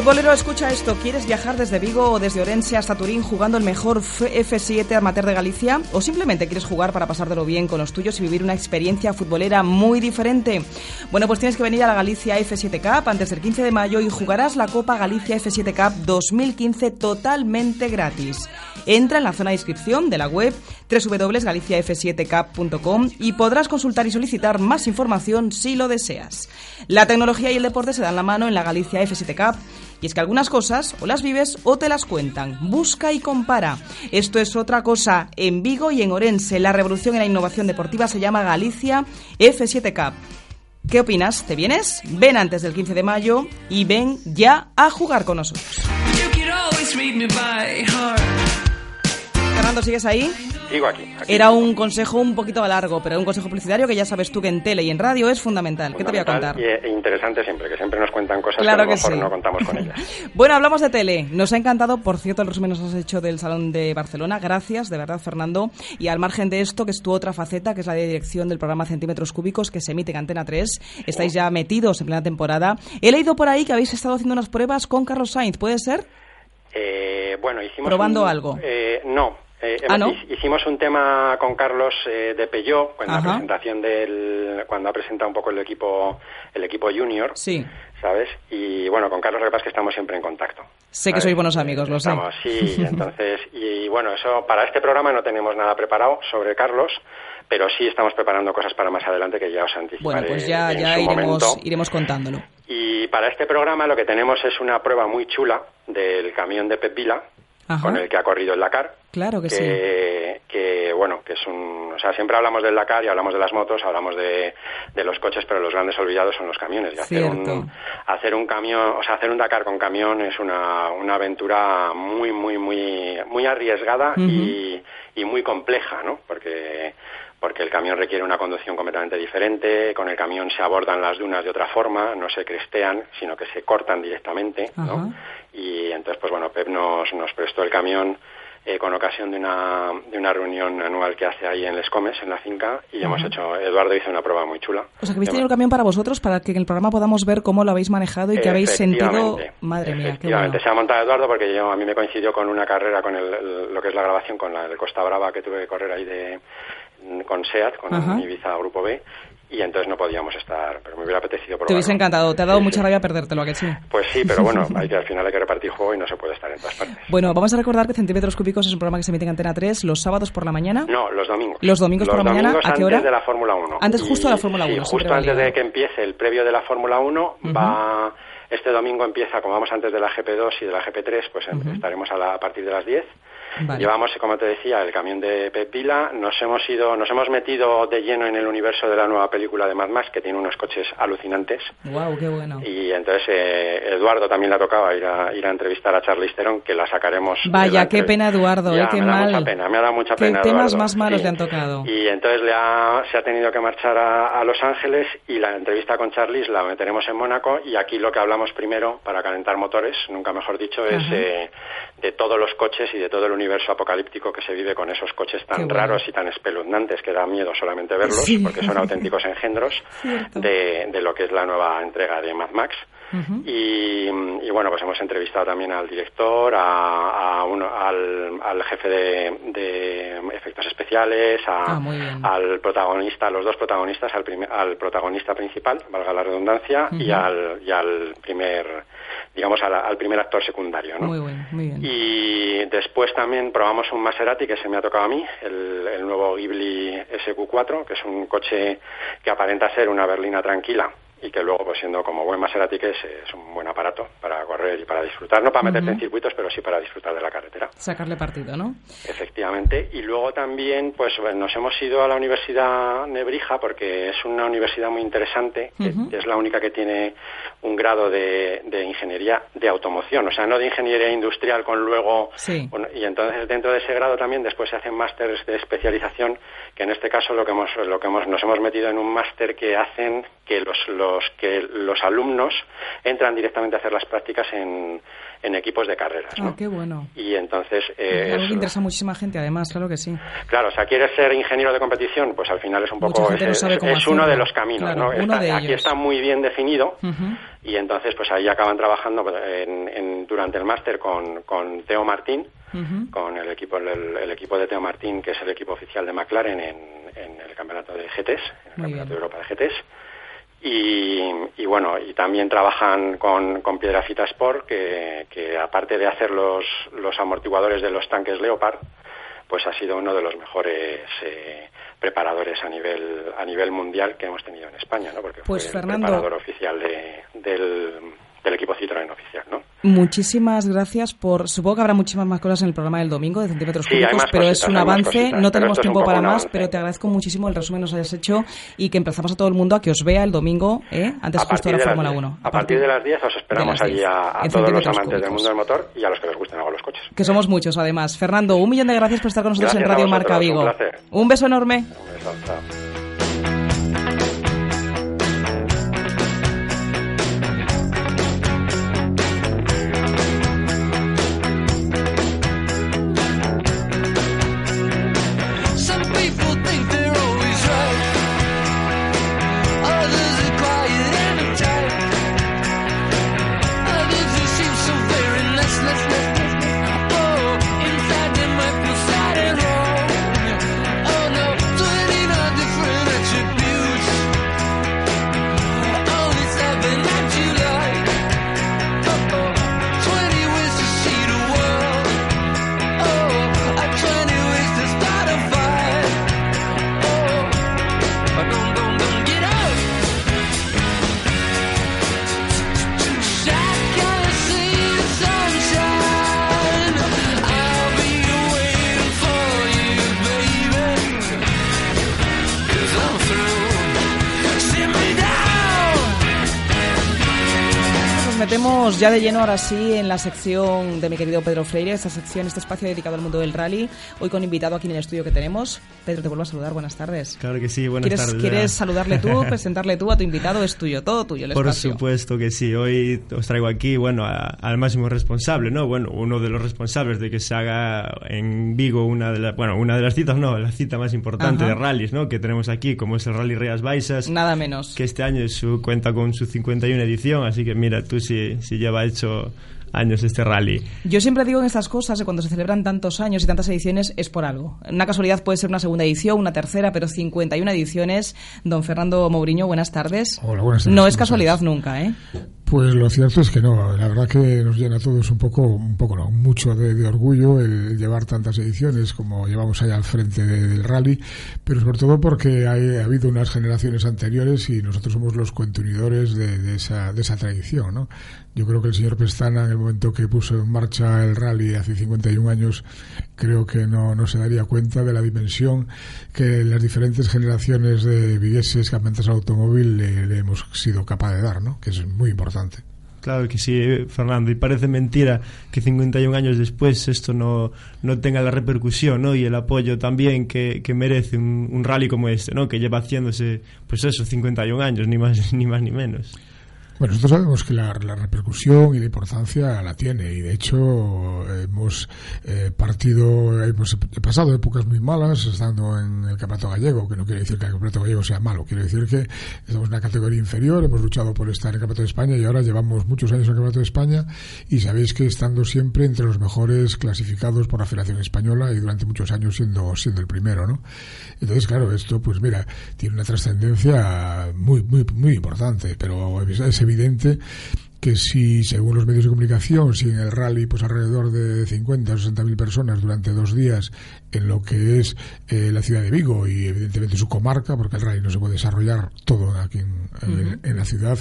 Futbolero, escucha esto. ¿Quieres viajar desde Vigo o desde Orense hasta Turín jugando el mejor F7 amateur de Galicia? ¿O simplemente quieres jugar para pasártelo bien con los tuyos y vivir una experiencia futbolera muy diferente? Bueno, pues tienes que venir a la Galicia F7 Cup antes del 15 de mayo y jugarás la Copa Galicia F7 Cup 2015 totalmente gratis. Entra en la zona de inscripción de la web www.galiciaf7cup.com y podrás consultar y solicitar más información si lo deseas. La tecnología y el deporte se dan la mano en la Galicia F7 Cup y es que algunas cosas o las vives o te las cuentan. Busca y compara. Esto es otra cosa. En Vigo y en Orense, la revolución en la innovación deportiva se llama Galicia F7 Cup. ¿Qué opinas? ¿Te vienes? Ven antes del 15 de mayo y ven ya a jugar con nosotros. Fernando, ¿sigues ahí? Sigo aquí. aquí. Era un consejo un poquito largo, pero un consejo publicitario que ya sabes tú que en tele y en radio es fundamental. ¿Qué te voy a contar? E interesante siempre, que siempre nos cuentan cosas Claro que a lo que mejor sí. no contamos con ellas. Bueno, hablamos de tele. Nos ha encantado, por cierto, el resumen nos has hecho del Salón de Barcelona. Gracias, de verdad, Fernando. Y al margen de esto, que es tu otra faceta, que es la de dirección del programa Centímetros Cúbicos, que se emite en Antena 3. Estáis ya metidos en plena temporada. He leído por ahí que habéis estado haciendo unas pruebas con Carlos Sainz, ¿puede ser? Eh, bueno, hicimos ¿Probando un- algo? eh, no. Eh, Ah. Hicimos un tema con Carlos eh, de Peugeot en la presentación del cuando ha presentado un poco el equipo el equipo junior, Sí. ¿sabes? Y bueno, con Carlos lo que pasa es que estamos siempre en contacto. Sé que sois buenos amigos, lo sé. Estamos, sí, entonces, y bueno, eso para este programa no tenemos nada preparado sobre Carlos, pero sí estamos preparando cosas para más adelante que ya os anticiparé Bueno, pues ya, en ya su iremos, momento. iremos contándolo. Y para este programa lo que tenemos es una prueba muy chula del camión de Pep Vila, Ajá. con el que ha corrido el Dakar. Claro que sí. que, bueno, que es un... O sea, siempre hablamos del Dakar y hablamos de las motos, hablamos de, de los coches, pero los grandes olvidados son los camiones. Y hacer un, hacer un camión, o sea, hacer un Dakar con camión es una, una aventura muy, muy, muy, muy arriesgada y, y muy compleja, ¿no? Porque porque el camión requiere una conducción completamente diferente, con el camión se abordan las dunas de otra forma, no se crestean, sino que se cortan directamente, ¿no? Y entonces, pues bueno, Pep nos, nos prestó el camión eh, con ocasión de una, de una reunión anual que hace ahí en Les Comes, en la finca, y hemos hecho, Eduardo hizo una prueba muy chula. O sea, que habéis tenido el camión para vosotros, para que en el programa podamos ver cómo lo habéis manejado y que habéis sentido... Madre mía, qué bueno. se ha montado Eduardo porque yo a mí me coincidió con una carrera con el, el- lo que es la grabación con la de Costa Brava que tuve que correr ahí de con SEAT, con Ajá. Ibiza Grupo B, y entonces no podíamos estar, pero me hubiera apetecido probarlo. Te hubiese encantado, te ha dado mucha rabia perdértelo, ¿a que sí? Pues sí, pero bueno, hay que, al final hay que repartir juego y no se puede estar en todas partes. Bueno, vamos a recordar que Centímetros Cúbicos es un programa que se emite en Antena 3 los sábados por la mañana. No, los domingos. Los domingos por la mañana, domingos ¿a qué antes hora? de la Fórmula 1. Antes justo de la Fórmula sí, 1, siempre justo antes de que empiece el previo de la Fórmula 1, va este domingo empieza, como vamos antes de la GP2 y de la GP3, pues em- Ujú. estaremos a, la- a partir de las 10. Vale. Llevamos, como te decía, el camión de Pep Vila. Nos hemos ido, nos hemos metido de lleno en el universo de la nueva película de Mad Max, que tiene unos coches alucinantes. Wow, qué bueno. Y entonces eh, Eduardo también le ha tocado ir a, ir a entrevistar a Charlize Theron, que la sacaremos. Vaya, la qué pena, Eduardo, Ya, eh, qué me da mal. mucha pena, me ha dado mucha ¿Qué pena. temas Eduardo, más malos sí. le han tocado? Y entonces le ha, se ha tenido que marchar a, a Los Ángeles y la entrevista con Charlize la meteremos en Mónaco y aquí lo que hablamos primero para calentar motores, nunca mejor dicho, es eh, de todos los coches y de todo el universo apocalíptico que se vive con esos coches tan bueno. raros y tan espeluznantes que da miedo solamente verlos Sí. porque son auténticos engendros de, de lo que es la nueva entrega de Mad Max. Y, y, bueno, pues hemos entrevistado también al director, a, a uno, al, al, jefe de, de, efectos especiales, a, ah, al protagonista, a los dos protagonistas, al, protagonista principal, valga la redundancia, y, al, y al primer digamos, al, al, primer actor secundario. ¿no? Muy, bien, muy bien. Y después también probamos un Maserati que se me ha tocado a mí, el, el nuevo Ghibli SQ4, que es un coche que aparenta ser una berlina tranquila y que luego, pues siendo como buen Maserati que es, es un buen aparato para correr y para disfrutar, no para meterte en circuitos, pero sí para disfrutar de la carretera. Sacarle partido, ¿no? Efectivamente. Y luego también, pues nos hemos ido a la Universidad Nebrija porque es una universidad muy interesante, que es la única que tiene un grado de, de, ingeniería de automoción, o sea, no de ingeniería industrial con luego... Sí. Bueno, y entonces dentro de ese grado también después se hacen másteres de especialización, que en este caso lo que hemos, lo que hemos, nos hemos metido en un máster que hacen que los, los, que los alumnos entran directamente a hacer las prácticas en, en equipos de carreras. Ah, qué bueno. Y entonces... Eh, que interesa a muchísima gente, además, claro que sí. Claro, o sea, quieres ser ingeniero de competición, pues al final es un poco... Es, no es, es uno de los caminos, claro, ¿no? Uno está, de aquí está muy bien definido uh -huh. y entonces pues ahí acaban trabajando en, en, durante el máster con, con Teo Martín, uh -huh. con el equipo, el, el, equipo de Teo Martín, que es el equipo oficial de McLaren en, en el campeonato de GTs, en el muy campeonato bien. de Europa de GTs. Y, y, bueno, y también trabajan con, con Piedrafita Sport, que, que aparte de hacer los, los amortiguadores de los tanques Leopard, pues ha sido uno de los mejores eh, preparadores a nivel a nivel mundial que hemos tenido en España, ¿no? Porque pues, fue Fernando, el preparador oficial de, del, del equipo Citroën oficial, ¿no? Muchísimas gracias por. Supongo que habrá muchísimas más cosas en el programa del domingo de centímetros sí, cúbicos, pero cositas, es un avance. No tenemos tiempo para más, avance. pero te agradezco muchísimo el resumen que nos hayas hecho y que empezamos a todo el mundo a que os vea el domingo, ¿eh? antes a justo de la Fórmula 1. A, partir, partir de las 10 os esperamos allí a, a todos los amantes cúbicos. del mundo del motor y a los que les gusten algo los coches. Que somos muchos, además. Fernando, un millón de gracias por estar con nosotros gracias en Radio vosotros, Marca Vigo. Un, un beso enorme. Un beso, ya de lleno ahora sí en la sección de mi querido Pedro Freire, esta sección, este espacio dedicado al mundo del rally. Hoy con invitado aquí en el estudio que tenemos. Pedro, te vuelvo a saludar. Buenas tardes. Claro que sí, buenas ¿Quieres, tardes. ¿Quieres saludarle tú, presentarle tú a tu invitado? Es tuyo, todo tuyo el Por espacio. supuesto que sí. Hoy os traigo aquí, bueno, a, al máximo responsable, ¿no? Bueno, uno de los responsables de que se haga en Vigo una de las, bueno, una de las citas, no, la cita más importante Ajá. de rallies, ¿no? Que tenemos aquí, como es el Rally Rías Baixas. Nada menos. Que este año su, cuenta con su 51 edición, así que mira, tú si, si lleva hecho años este rally. Yo siempre digo en estas cosas que cuando se celebran tantos años y tantas ediciones es por algo. Una casualidad puede ser una segunda edición, una tercera, pero 51 ediciones. Don Fernando Mourinho, buenas tardes. Hola, buenas tardes. No es casualidad nunca, ¿eh? Pues lo cierto es que no, la verdad que nos llena a todos un poco, un poco no, mucho de, orgullo el, llevar tantas ediciones como llevamos ahí al frente de, del rally, pero sobre todo porque ha habido unas generaciones anteriores y nosotros somos los continuadores de, de, esa, de esa tradición, ¿no? Yo creo que el señor Pestana, en el momento que puso en marcha el rally hace 51 años, creo que no, no se daría cuenta de la dimensión que las diferentes generaciones de vigueses al automóvil le, le hemos sido capaz de dar, ¿no? Que es muy importante. Claro que sí, Fernando, y parece mentira que 51 años después esto no, no tenga la repercusión ¿no? y el apoyo también que, que merece un, un, rally como este, ¿no? que lleva haciéndose, pues eso, 51 años, ni más ni, más, ni menos. Bueno, nosotros sabemos que la, la, repercusión y la importancia la tiene y de hecho hemos eh, partido, hemos pasado épocas muy malas estando en el campeonato gallego, que no quiere decir que el campeonato gallego sea malo, quiere decir que estamos en una categoría inferior, hemos luchado por estar en el campeonato de España y ahora llevamos muchos años en el campeonato de España y sabéis que estando siempre entre los mejores clasificados por la Federación Española y durante muchos años siendo, siendo el primero, ¿no? Entonces, claro, esto pues mira, tiene una trascendencia muy, muy, muy importante, pero es evidente que si, según los medios de comunicación, si en el rally pues alrededor de 50 o 60 mil personas durante dos días en lo que es eh, la ciudad de Vigo y evidentemente su comarca, porque el rally no se puede desarrollar todo aquí en, en, la ciudad,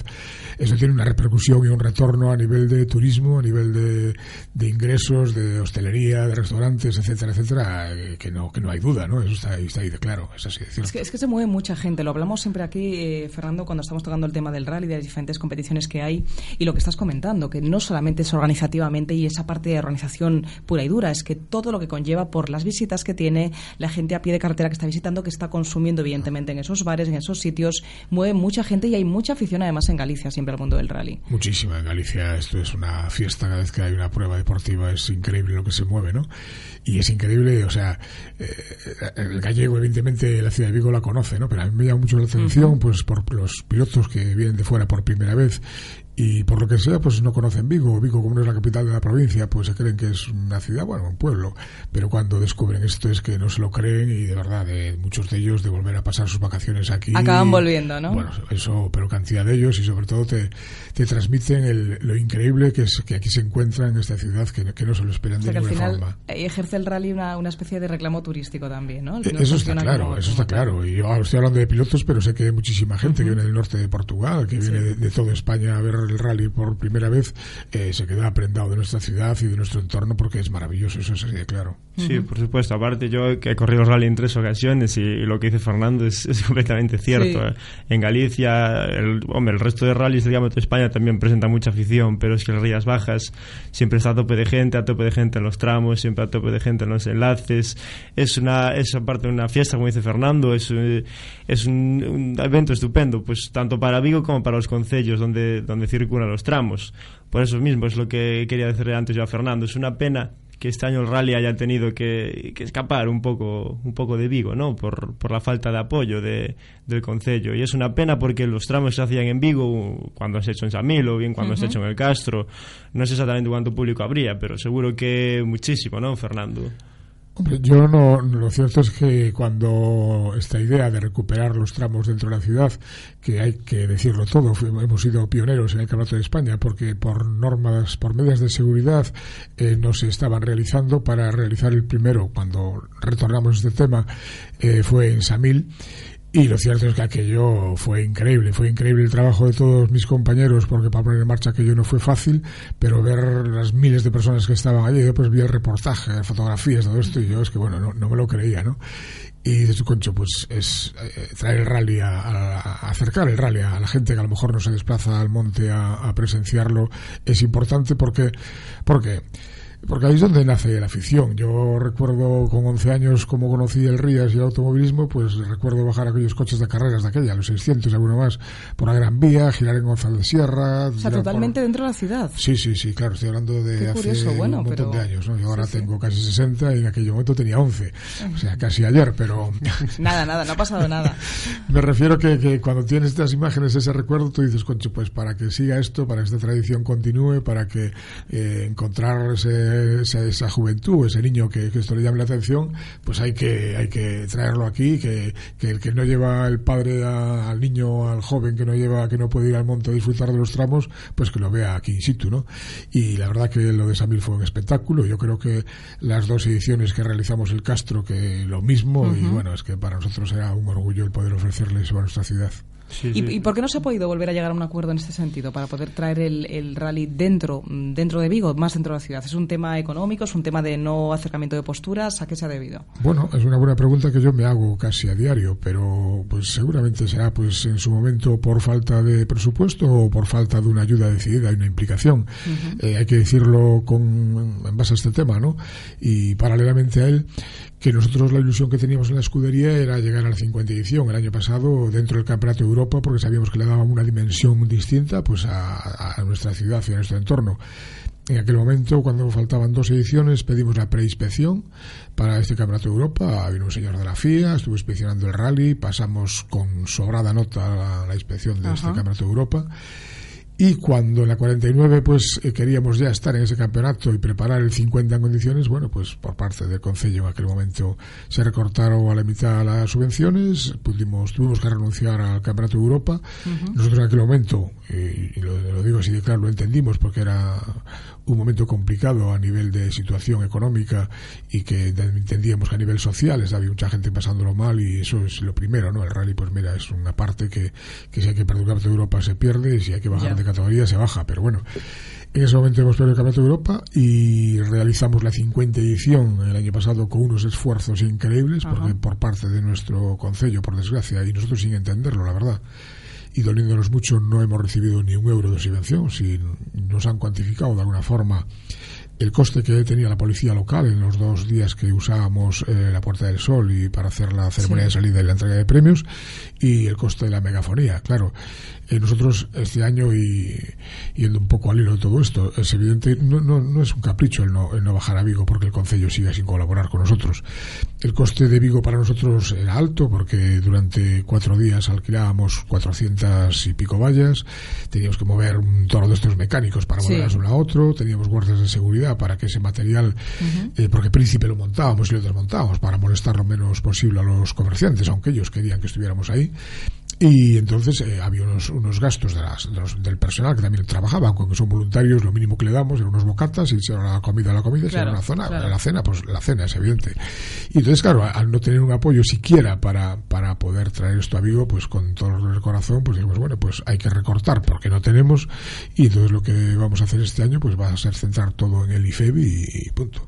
eso tiene una repercusión y un retorno a nivel de turismo, a nivel de, de ingresos, de hostelería, de restaurantes, etcétera, etcétera, eh, que no que no hay duda, ¿no? Eso está, está ahí de claro, es así Es que, es que se mueve mucha gente, lo hablamos siempre aquí, eh, Fernando, cuando estamos tocando el tema del rally, de las diferentes competiciones que hay y lo que estás comentando, que no solamente es organizativamente y esa parte de organización pura y dura, es que todo lo que conlleva por las visitas que tiene la gente a pie de carretera que está visitando, que está consumiendo evidentemente en esos bares, en esos sitios, mueve mucha gente y hay mucha afición además en Galicia siempre al mundo del rally. Muchísima en Galicia, esto es una fiesta cada vez que hay una prueba deportiva, es increíble lo que se mueve, ¿no? Y es increíble, o sea, eh, el gallego evidentemente la ciudad de Vigo la conoce, ¿no? Pero a mí me llama mucho la atención pues por los pilotos que vienen de fuera por primera vez y por lo que sea, pues no conocen Vigo. Vigo, como no es la capital de la provincia, pues se creen que es una ciudad, bueno, un pueblo. Pero cuando descubren esto es que no se lo creen y de verdad, de muchos de ellos de volver a pasar sus vacaciones aquí. Acaban volviendo, ¿no? Bueno, eso, pero cantidad de ellos y sobre todo te, te transmiten el, lo increíble que es que aquí se encuentra en esta ciudad que, que no se lo esperan de ninguna forma. Ejerce el rally una, una especie de reclamo turístico también, ¿no? Eh, eso está claro, eso está claro. Y yo estoy hablando de pilotos, pero sé que hay muchísima gente que viene del norte de Portugal, que viene de, de toda España a ver el rally por primera vez, eh, se queda prendado de nuestra ciudad y de nuestro entorno porque es maravilloso, eso es de claro. Sí, por supuesto. Aparte, yo que he corrido rally en tres ocasiones y, lo que dice Fernando es, completamente cierto. ¿eh? En Galicia, el, hombre, el resto de rallies de diámetro de España también presenta mucha afición, pero es que las Rías Bajas siempre está a tope de gente, a tope de gente en los tramos, siempre a tope de gente en los enlaces. Es una, es aparte una fiesta, como dice Fernando, es, es un, un evento estupendo, pues tanto para Vigo como para los concellos donde, donde circulan los tramos. Por eso mismo es lo que quería decirle antes yo a Fernando. Es una pena que este año el rally haya tenido que, que, escapar un poco un poco de Vigo, ¿no? Por, por la falta de apoyo de, del Concello. Y es una pena porque los tramos se hacían en Vigo cuando se ha hecho en Samil o bien cuando se ha hecho en el Castro. No sé exactamente cuánto público habría, pero seguro que muchísimo, ¿no, Fernando? Hombre, yo no, lo cierto es que cuando esta idea de recuperar los tramos dentro de la ciudad, que hay que decirlo todo, hemos sido pioneros en el Campeonato de España porque por normas, por medidas de seguridad eh, no se estaban realizando para realizar el primero, cuando retornamos este tema, eh, fue en Samil y lo cierto es que aquello fue increíble, fue increíble el trabajo de todos mis compañeros, porque para poner en marcha aquello no fue fácil, pero ver las miles de personas que estaban allí, yo pues vi el reportaje, fotografías, todo esto, y yo es que bueno, no, no me lo creía, ¿no? Y su concho, pues es eh, traer el rally, a, a, a, acercar el rally a la gente que a lo mejor no se desplaza al monte a, a presenciarlo, es importante porque, porque porque ahí es donde nace la afición. Yo recuerdo con 11 años cómo conocí el Rías y el automovilismo, pues recuerdo bajar aquellos coches de carreras de aquella, los 600, alguno más, por la Gran Vía, girar en González Sierra. O sea, totalmente por... dentro de la ciudad. Sí, sí, sí, claro, estoy hablando de Qué hace curioso, bueno, un montón pero... de años, ¿no? Yo ahora Sí, sí. tengo casi 60 y en aquel momento tenía 11, o sea, casi ayer, pero... nada, nada, no ha pasado nada. Me refiero que, que cuando tienes estas imágenes, ese recuerdo, tú dices, concho, pues para que siga esto, para que esta tradición continúe, para que eh, encontrar ese, esa, esa juventud, ese niño que, que, esto le llame la atención, pues hay que, hay que traerlo aquí, que, que el que no lleva el padre a, al niño, al joven que no lleva, que no puede ir al monte a disfrutar de los tramos, pues que lo vea aquí in situ, ¿no? Y la verdad que lo de Samil fue un espectáculo, yo creo que las dos ediciones que realizamos el Castro, que lo mismo, uh -huh. y bueno, es que para nosotros era un orgullo el poder ofrecerle eso a nuestra ciudad. Sí, ¿Y, sí. ¿Y, por qué no se ha podido volver a llegar a un acuerdo en este sentido para poder traer el, el, rally dentro, dentro de Vigo, más dentro de la ciudad? ¿Es un tema económico? ¿Es un tema de no acercamiento de posturas? ¿A qué se ha debido? Bueno, es una buena pregunta que yo me hago casi a diario, pero pues seguramente será pues en su momento por falta de presupuesto o por falta de una ayuda decidida y una implicación. Uh -huh. eh, hay que decirlo con, en base a este tema, ¿no? Y paralelamente a él, que nosotros la ilusión que teníamos en la escudería era llegar a la 50 edición el año pasado dentro del Campeonato de Europa porque sabíamos que le daba una dimensión distinta pues a, a nuestra ciudad y a nuestro entorno. En aquel momento, cuando faltaban dos ediciones, pedimos la preinspección para este Campeonato de Europa. Vino un señor de la FIA, estuvo inspeccionando el rally, pasamos con sobrada nota la, la inspección de este Campeonato de Europa. Y cuando en la 49 pues eh, queríamos ya estar en ese campeonato y preparar el 50 en condiciones, bueno, pues por parte del Concello en aquel momento se recortaron a la mitad las subvenciones, pudimos, tuvimos que renunciar al Campeonato de Europa. Nosotros en aquel momento, eh, y lo, lo digo así de claro, lo entendimos porque era un momento complicado a nivel de situación económica y que entendíamos que a nivel social había mucha gente pasándolo mal y eso es lo primero, ¿no? El rally, pues mira, es una parte que, que si hay que perder de Europa se pierde y si hay que bajar de categoría se baja, pero bueno. En ese momento hemos perdido el Campeonato de Europa y realizamos la 50 edición el año pasado con unos esfuerzos increíbles porque por parte de nuestro concello, por desgracia, y nosotros sin entenderlo, la verdad y doliéndonos mucho no hemos recibido ni un euro de subvención. Si nos han cuantificado de alguna forma el coste que tenía la policía local en los dos días que usábamos eh, la Puerta del Sol y para hacer la ceremonia de salida y la entrega de premios y el coste de la megafonía. Claro, eh, nosotros este año y yendo un poco al hilo de todo esto, es evidente, no, no, no es un capricho el no, el no bajar a Vigo porque el Concello siga sin colaborar con nosotros. El coste de Vigo para nosotros era alto porque durante cuatro días alquilábamos 400 y pico vallas, teníamos que mover un toro de estos mecánicos para Sí. moverlas de uno a otro, teníamos guardias de seguridad para que ese material, eh, porque Príncipe lo montábamos y lo desmontábamos para molestar lo menos posible a los comerciantes, aunque ellos querían que estuviéramos ahí. Y entonces eh, había unos, unos gastos de las- de los- del personal que también trabajaba, aunque son voluntarios, lo mínimo que le damos eran unos bocatas, y si era la comida, la comida, si Claro, era una zona, claro. la cena, pues la cena es evidente. Y entonces, claro, al no tener un apoyo siquiera para, para poder traer esto a Vigo, pues con todo el corazón, pues dijimos, bueno, pues hay que recortar porque no tenemos, y entonces lo que vamos a hacer este año, pues va a ser centrar todo en el IFEB y, y punto.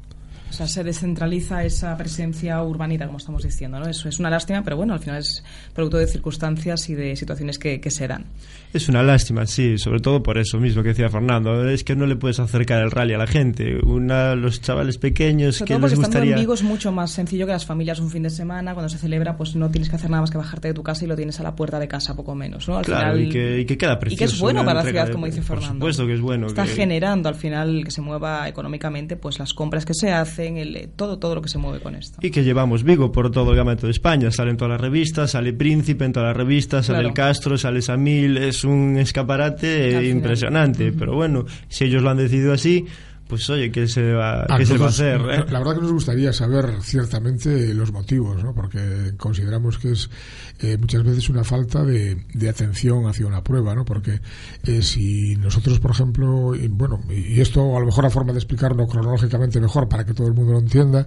O sea, se descentraliza esa presencia urbanita, como estamos diciendo, ¿no? Eso es una lástima, pero bueno, al final es producto de circunstancias y de situaciones que, que se dan. Es una lástima, sí, sobre todo por eso mismo que decía Fernando. Es que no le puedes acercar el rally a la gente. Una, los chavales pequeños Sobre que todo porque les estando gustaría. en Vigo es mucho más sencillo que las familias un fin de semana, cuando se celebra, pues no tienes que hacer nada más que bajarte de tu casa y lo tienes a la puerta de casa, poco menos, ¿no? Al Claro, final- y que, y que queda precioso. Y que es bueno para la ciudad, de- como dice Por Fernando. supuesto que es bueno. Está que- generando al final que se mueva económicamente, pues las compras que se hacen, el, eh, todo, todo lo que se mueve con esto. Y que llevamos Vigo por todo el gamete de España. Sale en todas las revistas, sale Príncipe en todas las revistas, sale Claro. el Castro, sale Samil. Es un escaparate impresionante. Pero bueno, si ellos lo han decidido así, pues oye, ¿qué se va, A qué se va a hacer? la- eh? La verdad que nos gustaría saber ciertamente los motivos, ¿no? porque consideramos que es eh, muchas veces una falta de, de atención hacia una prueba, ¿no? porque eh, si nosotros, por ejemplo, y bueno, y esto a lo mejor la forma de explicarlo cronológicamente mejor para que todo el mundo lo entienda,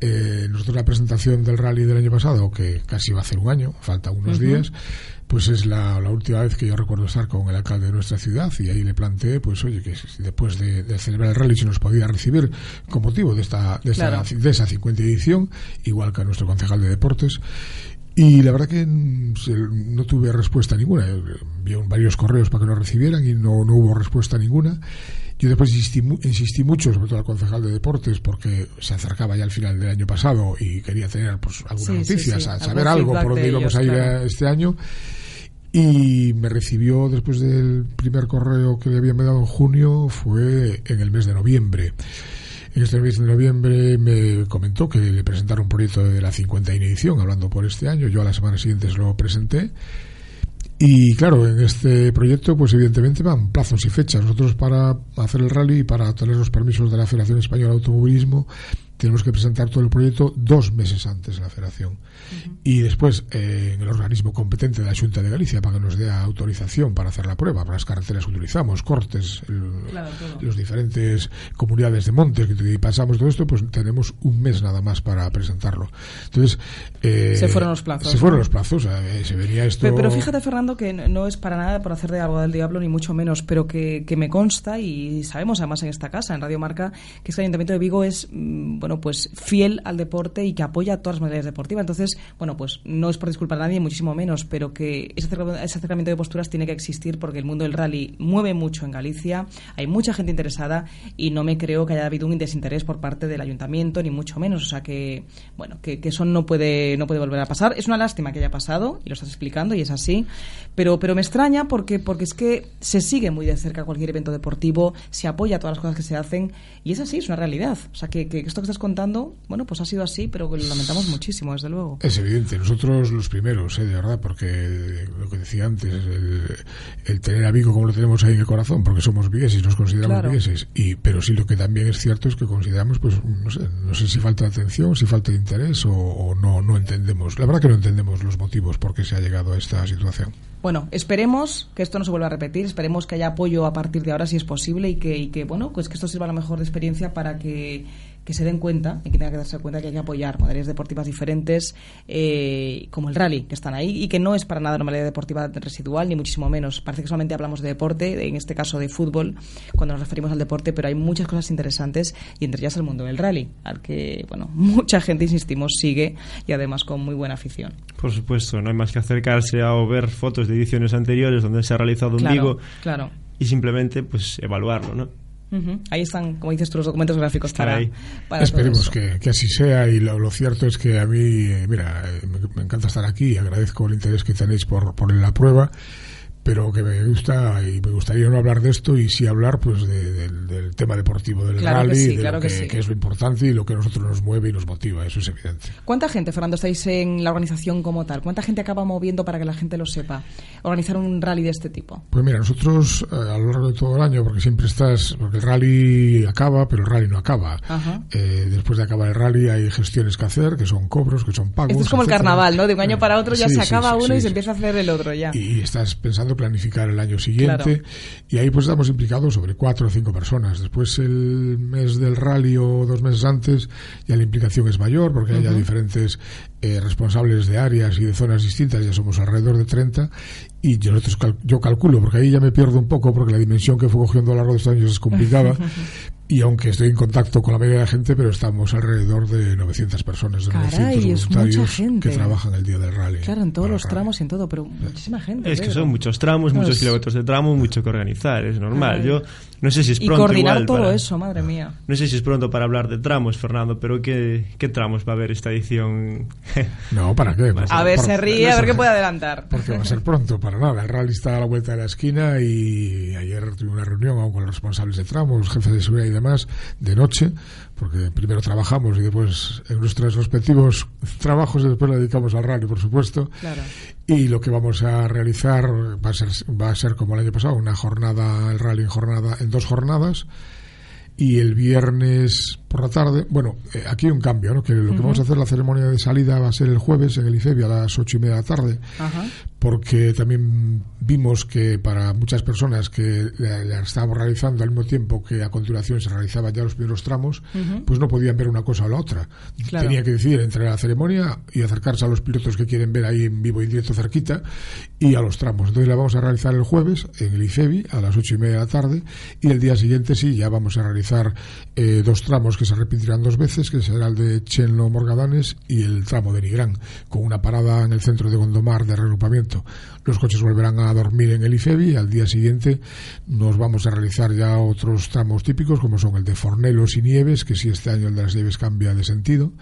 eh, nosotros la presentación del rally del año pasado, que casi va a hacer un año, falta unos días, pues es la, la última vez que yo recuerdo estar con el alcalde de nuestra ciudad y ahí le planteé, pues oye, que después de, de celebrar el rally se nos podía recibir con motivo de esta, de, esta, Claro. de esa 50 edición, igual que a nuestro concejal de deportes. Y la verdad que mm, no tuve respuesta ninguna. Envié varios correos para que nos recibieran y no, no hubo respuesta ninguna. Yo después insistí, insistí mucho, sobre todo al concejal de deportes, porque se acercaba ya el final del año pasado y quería tener pues algunas Sí, noticias, saber algo por dónde de íbamos ellos, a ir claro. este año. Y me recibió después del primer correo que le había dado en junio, fue en el mes de noviembre. En este mes de noviembre me comentó que le presentaron un proyecto de la 50 edición, hablando por este año. Yo a la semana siguiente se lo presenté. Y claro, en este proyecto, pues evidentemente van plazos y fechas. Nosotros para hacer el rally y para obtener los permisos de la Federación Española de Automovilismo, tenemos que presentar todo el proyecto dos meses antes de la Federación. Y después, eh, en el organismo competente de la Junta de Galicia, para que nos dé autorización para hacer la prueba, para las carreteras que utilizamos, cortes, el- Claro, los diferentes comunidades de montes que pasamos todo esto, pues tenemos un mes nada más para presentarlo. Entonces, eh, Se fueron los plazos, Se fueron los plazos, eh, se venía esto. Pero, pero fíjate, Fernando, que no- es para nada por hacer de algo del diablo, ni mucho menos, pero que, que me consta y sabemos además en esta casa, en Radio Marca, que es que el Ayuntamiento de Vigo es, mm, bueno, pues fiel al deporte y que apoya todas las modalidades deportivas. Entonces, bueno, pues no es por disculpar a nadie, muchísimo menos, pero que ese acercamiento de posturas tiene que existir porque el mundo del rally mueve mucho en Galicia, hay mucha gente interesada y no me creo que haya habido un desinterés por parte del ayuntamiento, ni mucho menos. O sea que, bueno, que, eso no puede, no puede volver a pasar. Es una lástima que haya pasado, y lo estás explicando, y es así, pero, pero me extraña porque, porque es que se sigue muy de cerca cualquier evento deportivo, se apoya todas las cosas que se hacen, y es así, es una realidad. O sea que, que esto que estás contando, bueno, pues ha sido así, pero lo lamentamos muchísimo, desde luego. Es evidente, nosotros los primeros, ¿eh? de verdad, porque lo que decía antes, el, tener a Vigo como lo tenemos ahí en el corazón, porque somos vigueses, nos consideramos claro. y, pero sí lo que también es cierto es que consideramos, pues, no sé, no sé si falta atención, si falta interés o, no, no entendemos. La verdad que no entendemos los motivos por qué se ha llegado a esta situación. Bueno, esperemos que esto no se vuelva a repetir, esperemos que haya apoyo a partir de ahora si es posible y que, y que bueno, pues que esto sirva a lo mejor de experiencia para que que se den cuenta y que tengan que darse cuenta que hay que apoyar modalidades deportivas diferentes eh, como el rally, que están ahí y que no es para nada una modalidad deportiva residual, ni muchísimo menos. Parece que solamente hablamos de deporte, en este caso de fútbol, cuando nos referimos al deporte, pero hay muchas cosas interesantes y entre ellas el mundo del rally, al que, bueno, mucha gente, insistimos, sigue y además con muy buena afición. Por supuesto, no hay más que acercarse a o ver fotos de ediciones anteriores donde se ha realizado un claro, Claro. y simplemente pues evaluarlo, ¿no? Ahí están, como dices tú, los documentos gráficos para, para, Esperemos que, que, así sea y lo, cierto es que a mí, eh, mira, eh, me, me, encanta estar aquí y agradezco el interés que tenéis por, por la prueba pero que me gusta y me gustaría no hablar de esto y sí hablar pues del tema deportivo del rally, de lo que, es lo importante y lo que a nosotros nos mueve y nos motiva, eso es evidente. ¿Cuánta gente, Fernando, estáis en la organización como tal? ¿Cuánta gente acaba moviendo para que la gente lo sepa? Organizar un rally de este tipo. Pues mira, nosotros eh, a lo largo de todo el año, porque siempre estás, porque el rally acaba, pero el rally no acaba. Eh, después de acabar el rally hay gestiones que hacer, que son cobros, que son pagos. Esto es como el carnaval, ¿no? De un año para otro ya se acaba uno y se empieza a hacer el otro ya. Y estás pensando planificar el año siguiente. Y ahí pues estamos implicados sobre cuatro o cinco personas. Después el mes del rally o dos meses antes ya la implicación es mayor porque hay ya diferentes eh, responsables de áreas y de zonas distintas, ya somos alrededor de 30 y yo, yo calculo, porque ahí ya me pierdo un poco porque la dimensión que fue cogiendo a lo largo de estos años es complicada, Y aunque estoy en contacto con la mayoría de la gente, pero estamos alrededor de 900 personas, de Caray, 900 voluntarios que trabajan el día del rally. Claro, en todos los tramos y en todo, pero muchísima gente. Es que son muchos tramos, muchos kilómetros de tramo, mucho que organizar, es normal. Yo no sé si es pronto. Y coordinar todo para, eso, madre mía. No sé si es pronto para hablar de tramos, Fernando, pero ¿qué, qué tramos va a haber esta edición? no, ¿para qué? a ver, se ríe, a ver qué puede adelantar. Porque va a ser pronto, para nada. El rally está a la vuelta de la esquina y ayer tuve una reunión con los responsables de tramos, jefes de seguridad y demás, de noche, porque primero trabajamos y después en nuestros respectivos trabajos y después le dedicamos al rally, por supuesto. Y lo que vamos a realizar va a ser, va a ser como el año pasado, una jornada, el rally en jornada, en dos jornadas. Y el viernes por la tarde. Bueno, eh, aquí hay un cambio, ¿no? Que lo que vamos a hacer, la ceremonia de salida va a ser el jueves en el IFEBI a las ocho y media de la tarde, porque también vimos que para muchas personas que la, estábamos realizando al mismo tiempo que a continuación se realizaban ya los primeros tramos, pues no podían ver una cosa o la otra. Tenía que decidir entre la ceremonia y acercarse a los pilotos que quieren ver ahí en vivo y directo cerquita y a los tramos. Entonces la vamos a realizar el jueves en el IFEBI a las ocho y media de la tarde y el día siguiente sí, ya vamos a realizar eh, dos tramos que se repetirán dos veces, que será el de Chenlo Morgadanes y el tramo de Nigrán, con una parada en el centro de Gondomar de regrupamiento. Los coches volverán a dormir en el IFEBI y al día siguiente nos vamos a realizar ya otros tramos típicos, como son el de Fornelos y Nieves, que si este año el de las Nieves cambia de sentido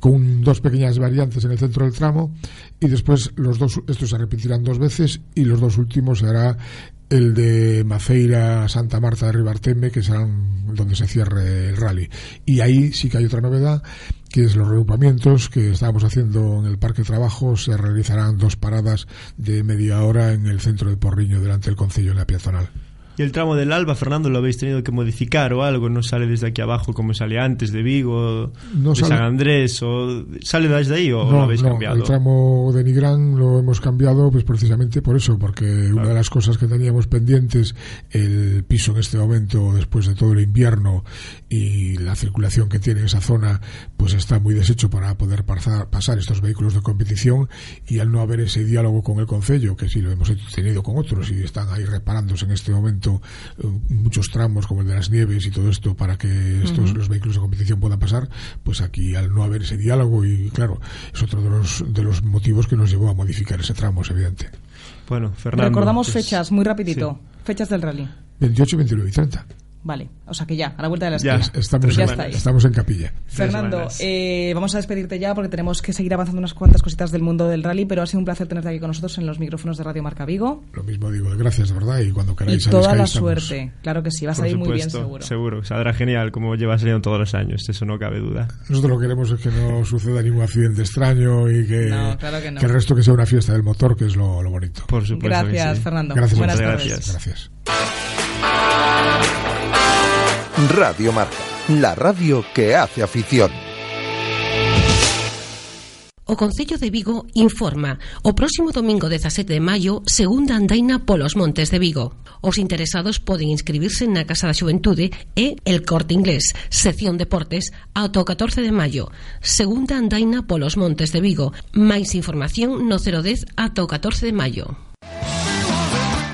con dos pequeñas variantes en el centro del tramo y después los dos estos se repetirán dos veces y los dos últimos será el de Maceira Santa Marta de Ribarteme, que serán donde se cierre el rally. Y ahí sí que hay otra novedad, que es los regrupamientos que estábamos haciendo en el Parque Trabajo. Se realizarán dos paradas de media hora en el centro de Porriño, delante del Concello en la peatonal. ¿Y el tramo del Alba, Fernando, lo habéis tenido que modificar o algo? ¿No sale desde aquí abajo como sale antes de Vigo, de San Andrés? o ¿Sale desde ahí o lo habéis no, cambiado? El tramo de Nigrán lo hemos cambiado pues precisamente por eso, porque una de las cosas que teníamos pendientes, el piso en este momento, después de todo el invierno y la circulación que tiene esa zona, pues está muy deshecho para poder pasar, pasar estos vehículos de competición y al no haber ese diálogo con el Concello, que sí lo hemos tenido con otros y están ahí reparándose en este momento eh, muchos tramos como el de las nieves y todo esto para que estos los vehículos de competición puedan pasar, pues aquí al no haber ese diálogo y claro, es otro de los de los motivos que nos llevó a modificar ese tramo, es evidente. Bueno, Fernando. Recordamos pues, fechas, muy rapidito. Fechas del rally. 28, 29 y 30. Vale, o sea que ya, a la vuelta de la Ya. esquina. Estamos, Ya en, estáis. estamos en capilla. Fernando, eh, vamos a despedirte ya porque tenemos que seguir avanzando unas cuantas cositas del mundo del rally, pero ha sido un placer tenerte aquí con nosotros en los micrófonos de Radio Marca Vigo. Lo mismo digo, gracias de verdad y cuando Y queráis sabéis toda la estamos. suerte. Claro que sí, va a salir muy bien supuesto, seguro. Saldrá genial, como lleva saliendo todos los años, eso no cabe duda. Nosotros lo que queremos es que no suceda ningún accidente extraño y que, No, claro que no. el resto que sea una fiesta del motor, que es lo, lo bonito. Por supuesto. Gracias, que sí. Fernando. Gracias, Buenas muchas tardes. gracias. Radio Marca, la radio que hace afición. O Concello de Vigo informa o próximo domingo 17 de maio segunda andaina polos montes de Vigo. Os interesados poden inscribirse na Casa da Xuventude e El Corte Inglés, sección Deportes, ata o 14 de maio. Segunda andaina polos montes de Vigo. Máis información no 010 ata o 14 de maio.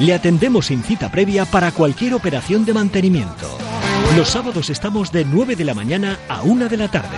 Le atendemos sin cita previa para cualquier operación de mantenimiento. Los sábados estamos de 9 de la mañana a 1 de la tarde.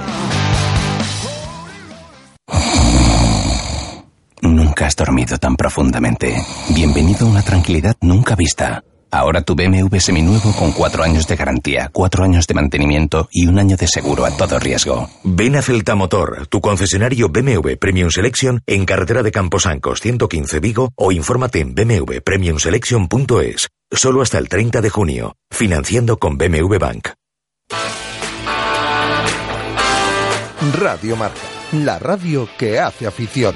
Nunca has dormido tan profundamente. Bienvenido a una tranquilidad nunca vista. Ahora tu BMW seminuevo con cuatro años de garantía, cuatro años de mantenimiento y un año de seguro a todo riesgo. Ven a Celta Motor, tu concesionario BMW Premium Selection en carretera de Camposancos 115 Vigo o infórmate en bmwpremiumselection.es. Solo hasta el 30 de junio. Financiando con BMW Bank. Radio Marca, la radio que hace afición.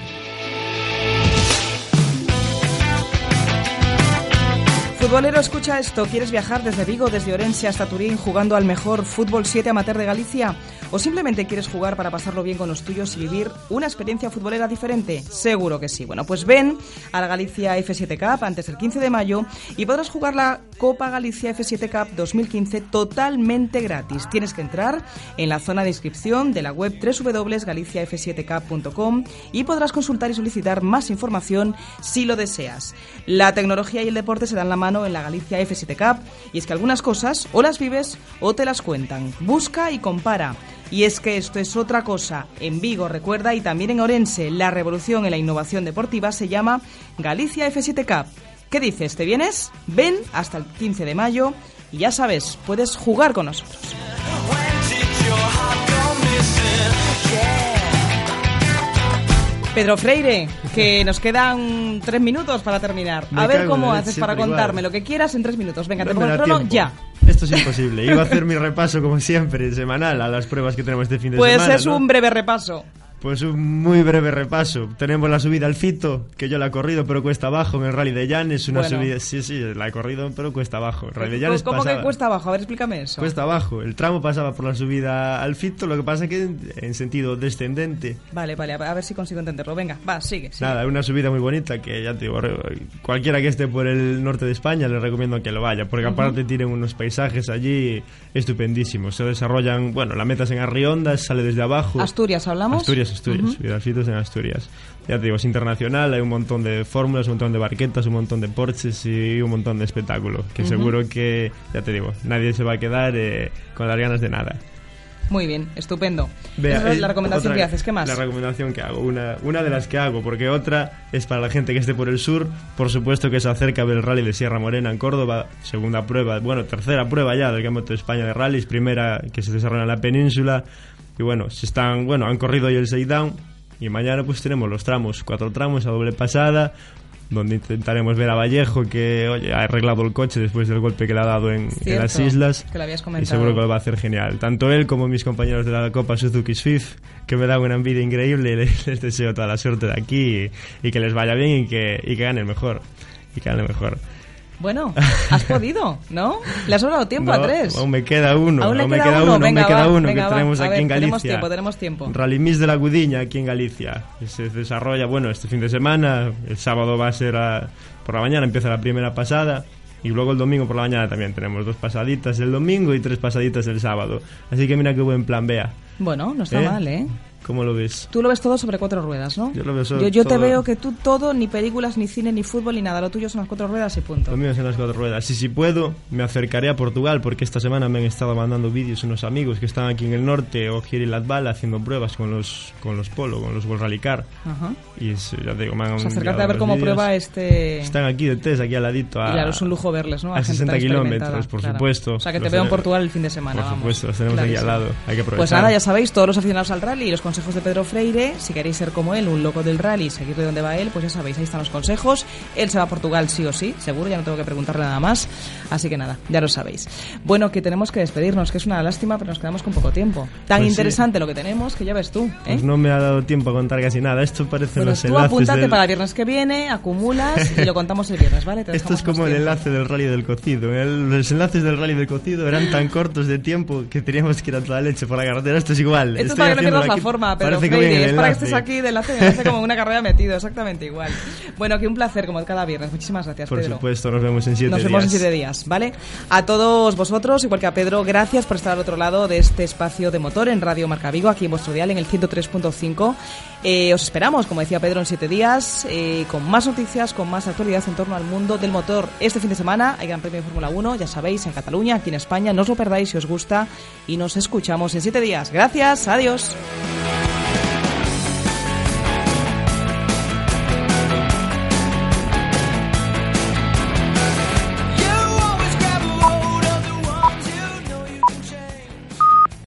Futbolero, escucha esto. ¿Quieres viajar desde Vigo, desde Orense hasta Turín jugando al mejor fútbol 7 amateur de Galicia? ¿O simplemente quieres jugar para pasarlo bien con los tuyos y vivir una experiencia futbolera diferente? Seguro que sí. Bueno, pues ven a la Galicia F7 Cup antes del 15 de mayo y podrás jugar la Copa Galicia F7 Cup 2015 totalmente gratis. Tienes que entrar en la zona de inscripción de la web www.galiciaf7cup.com y podrás consultar y solicitar más información si lo deseas. La tecnología y el deporte se dan la mano en la Galicia F7 Cup y es que algunas cosas o las vives o te las cuentan. Busca y compara. Y es que esto es otra cosa. En Vigo, recuerda, y también en Orense, la revolución en la innovación deportiva se llama Galicia F7 Cup. ¿Qué dices? ¿Te vienes? Ven hasta el 15 de mayo y ya sabes, puedes jugar con nosotros. Pedro Freire, que nos quedan tres minutos para terminar. Me a ver cómo haces para igual. contarme lo que quieras en tres minutos. Venga, te pongo el crono ya. Esto es imposible. Iba a hacer mi repaso, como siempre, semanal, a las pruebas que tenemos este fin de Pues semana. es ¿no? un breve repaso. Pues un muy breve repaso. Tenemos la subida al Fito, que yo la he corrido, pero cuesta abajo en el Rally de Llanes. Una Bueno. subida, sí, sí, la he corrido, pero cuesta abajo. Rally de Llanes ¿Cómo que cuesta abajo? A ver, explícame eso. Cuesta abajo. El tramo pasaba por la subida al Fito, lo que pasa que en, en sentido descendente. Vale, vale, a ver si consigo entenderlo. Venga, va, sigue. sigue. Nada, una subida muy bonita que ya te digo, cualquiera que esté por el norte de España le recomiendo que lo vaya, porque aparte tienen unos paisajes allí estupendísimos. Se desarrollan, bueno, la meta es en Arriondas, sale desde abajo. Asturias, ¿hablamos? Asturias, Asturias, al Fito es en Asturias. Ya te digo, es internacional, hay un montón de fórmulas, un montón de barquetas, un montón de porches y un montón de espectáculo, que Ujú. seguro que, ya te digo, nadie se va a quedar eh, con las ganas de nada. Muy bien, estupendo. Vea, Esa es eh, la recomendación otra- que haces. ¿Qué más? La recomendación que hago. Una, una de las que hago, porque otra es para la gente que esté por el sur. Por supuesto que se acerca a ver el rally de Sierra Morena en Córdoba. Segunda prueba, bueno, tercera prueba ya del Campeonato de España de rallies. Primera que se desarrolla en la península. Y bueno, se están, bueno, han corrido hoy el Seidown. Y mañana pues tenemos los tramos, cuatro tramos a doble pasada. Donde intentaremos ver a Vallejo que oye, ha arreglado el coche después del golpe que le ha dado en, en las islas. que lo habías Y seguro que lo va a hacer genial. Tanto él como mis compañeros de la Copa Suzuki Swift, que me dan una envidia increíble. Les, les deseo toda la suerte de aquí y, y que les vaya bien y que, y que ganen mejor. Y que ganen mejor. Bueno, has podido, ¿no? Le has sobrado tiempo a tres. Aún me queda uno. Aún me queda uno, uno, venga, me queda uno venga, que va. tenemos aquí ver, en Galicia. tenemos tiempo, tenemos tiempo. Rally Miss de la Gudiña aquí en Galicia. Se desarrolla, bueno, este fin de semana. El sábado va a ser a- por la mañana, empieza la primera pasada. Y luego el domingo por la mañana también tenemos dos pasaditas el domingo y tres pasaditas el sábado. Así que mira qué buen plan, vea. Bueno, no está ¿Eh? mal, ¿eh? ¿Cómo lo ves? Tú lo ves todo sobre cuatro ruedas, ¿no? Yo lo veo sobre Yo, yo te todo- veo que tú todo, ni películas, ni cine, ni fútbol, ni nada. Lo tuyo son las cuatro ruedas y punto. Lo mío es en las cuatro ruedas. Y si puedo, me acercaré a Portugal porque esta semana me han estado mandando vídeos unos amigos que están aquí en el norte o Giri Latval haciendo pruebas con los con los Polo, con los World Rally Car. Ajá. Y es- ya te digo, me han O sea, enviado acercarte a ver cómo vídeos. prueba este... Están aquí de test, aquí al ladito. A, Y claro, es un lujo verles, ¿no? A gente 60 tan kilómetros, por claro. supuesto. O sea, que te veo en Portugal el fin de semana, Por vamos. supuesto, los tenemos aquí al Clarísimo. lado. Hay que aprovechar. Pues nada, ya sabéis, todos los aficionados al rally y los consejos de Pedro Freire, si queréis ser como él, un loco del rally, seguirle donde va él, pues ya sabéis, ahí están los consejos. Él se va a Portugal sí o sí, seguro, ya no tengo que preguntarle nada más. Así que nada, ya lo sabéis. Bueno, que tenemos que despedirnos, que es una lástima, pero nos quedamos con poco tiempo. Tan Pues sí. interesante lo que tenemos que ya ves tú, ¿eh? Pues no me ha dado tiempo a contar casi nada. Esto parece Bueno, los tú apúntate del- para el viernes que viene, acumulas y lo contamos el viernes, ¿vale? Te Esto es como el enlace del rally del cocido. El- los enlaces del rally del cocido eran tan cortos de tiempo que teníamos que ir a toda leche por la carretera. Esto es igual. Esto es para que no pierdas la forma, el Es para que estés aquí de enlace, de enlace como una carrera metido, exactamente igual. Bueno, que un placer como cada viernes. Muchísimas gracias, Por Pedro. supuesto, nos vemos en siete Nos vemos en días. siete días, ¿vale? A todos vosotros, igual que a Pedro, gracias por estar al otro lado de este espacio de motor en Radio Marca Vigo, aquí en vuestro dial, en el 103.5. Eh, os esperamos, como decía Pedro, en siete días, eh, con más noticias, con más actualidad en torno al mundo del motor. Este fin de semana hay Gran Premio de Fórmula 1, ya sabéis, en Cataluña, aquí en España. No os lo perdáis si os gusta y nos escuchamos en siete días. Gracias, adiós.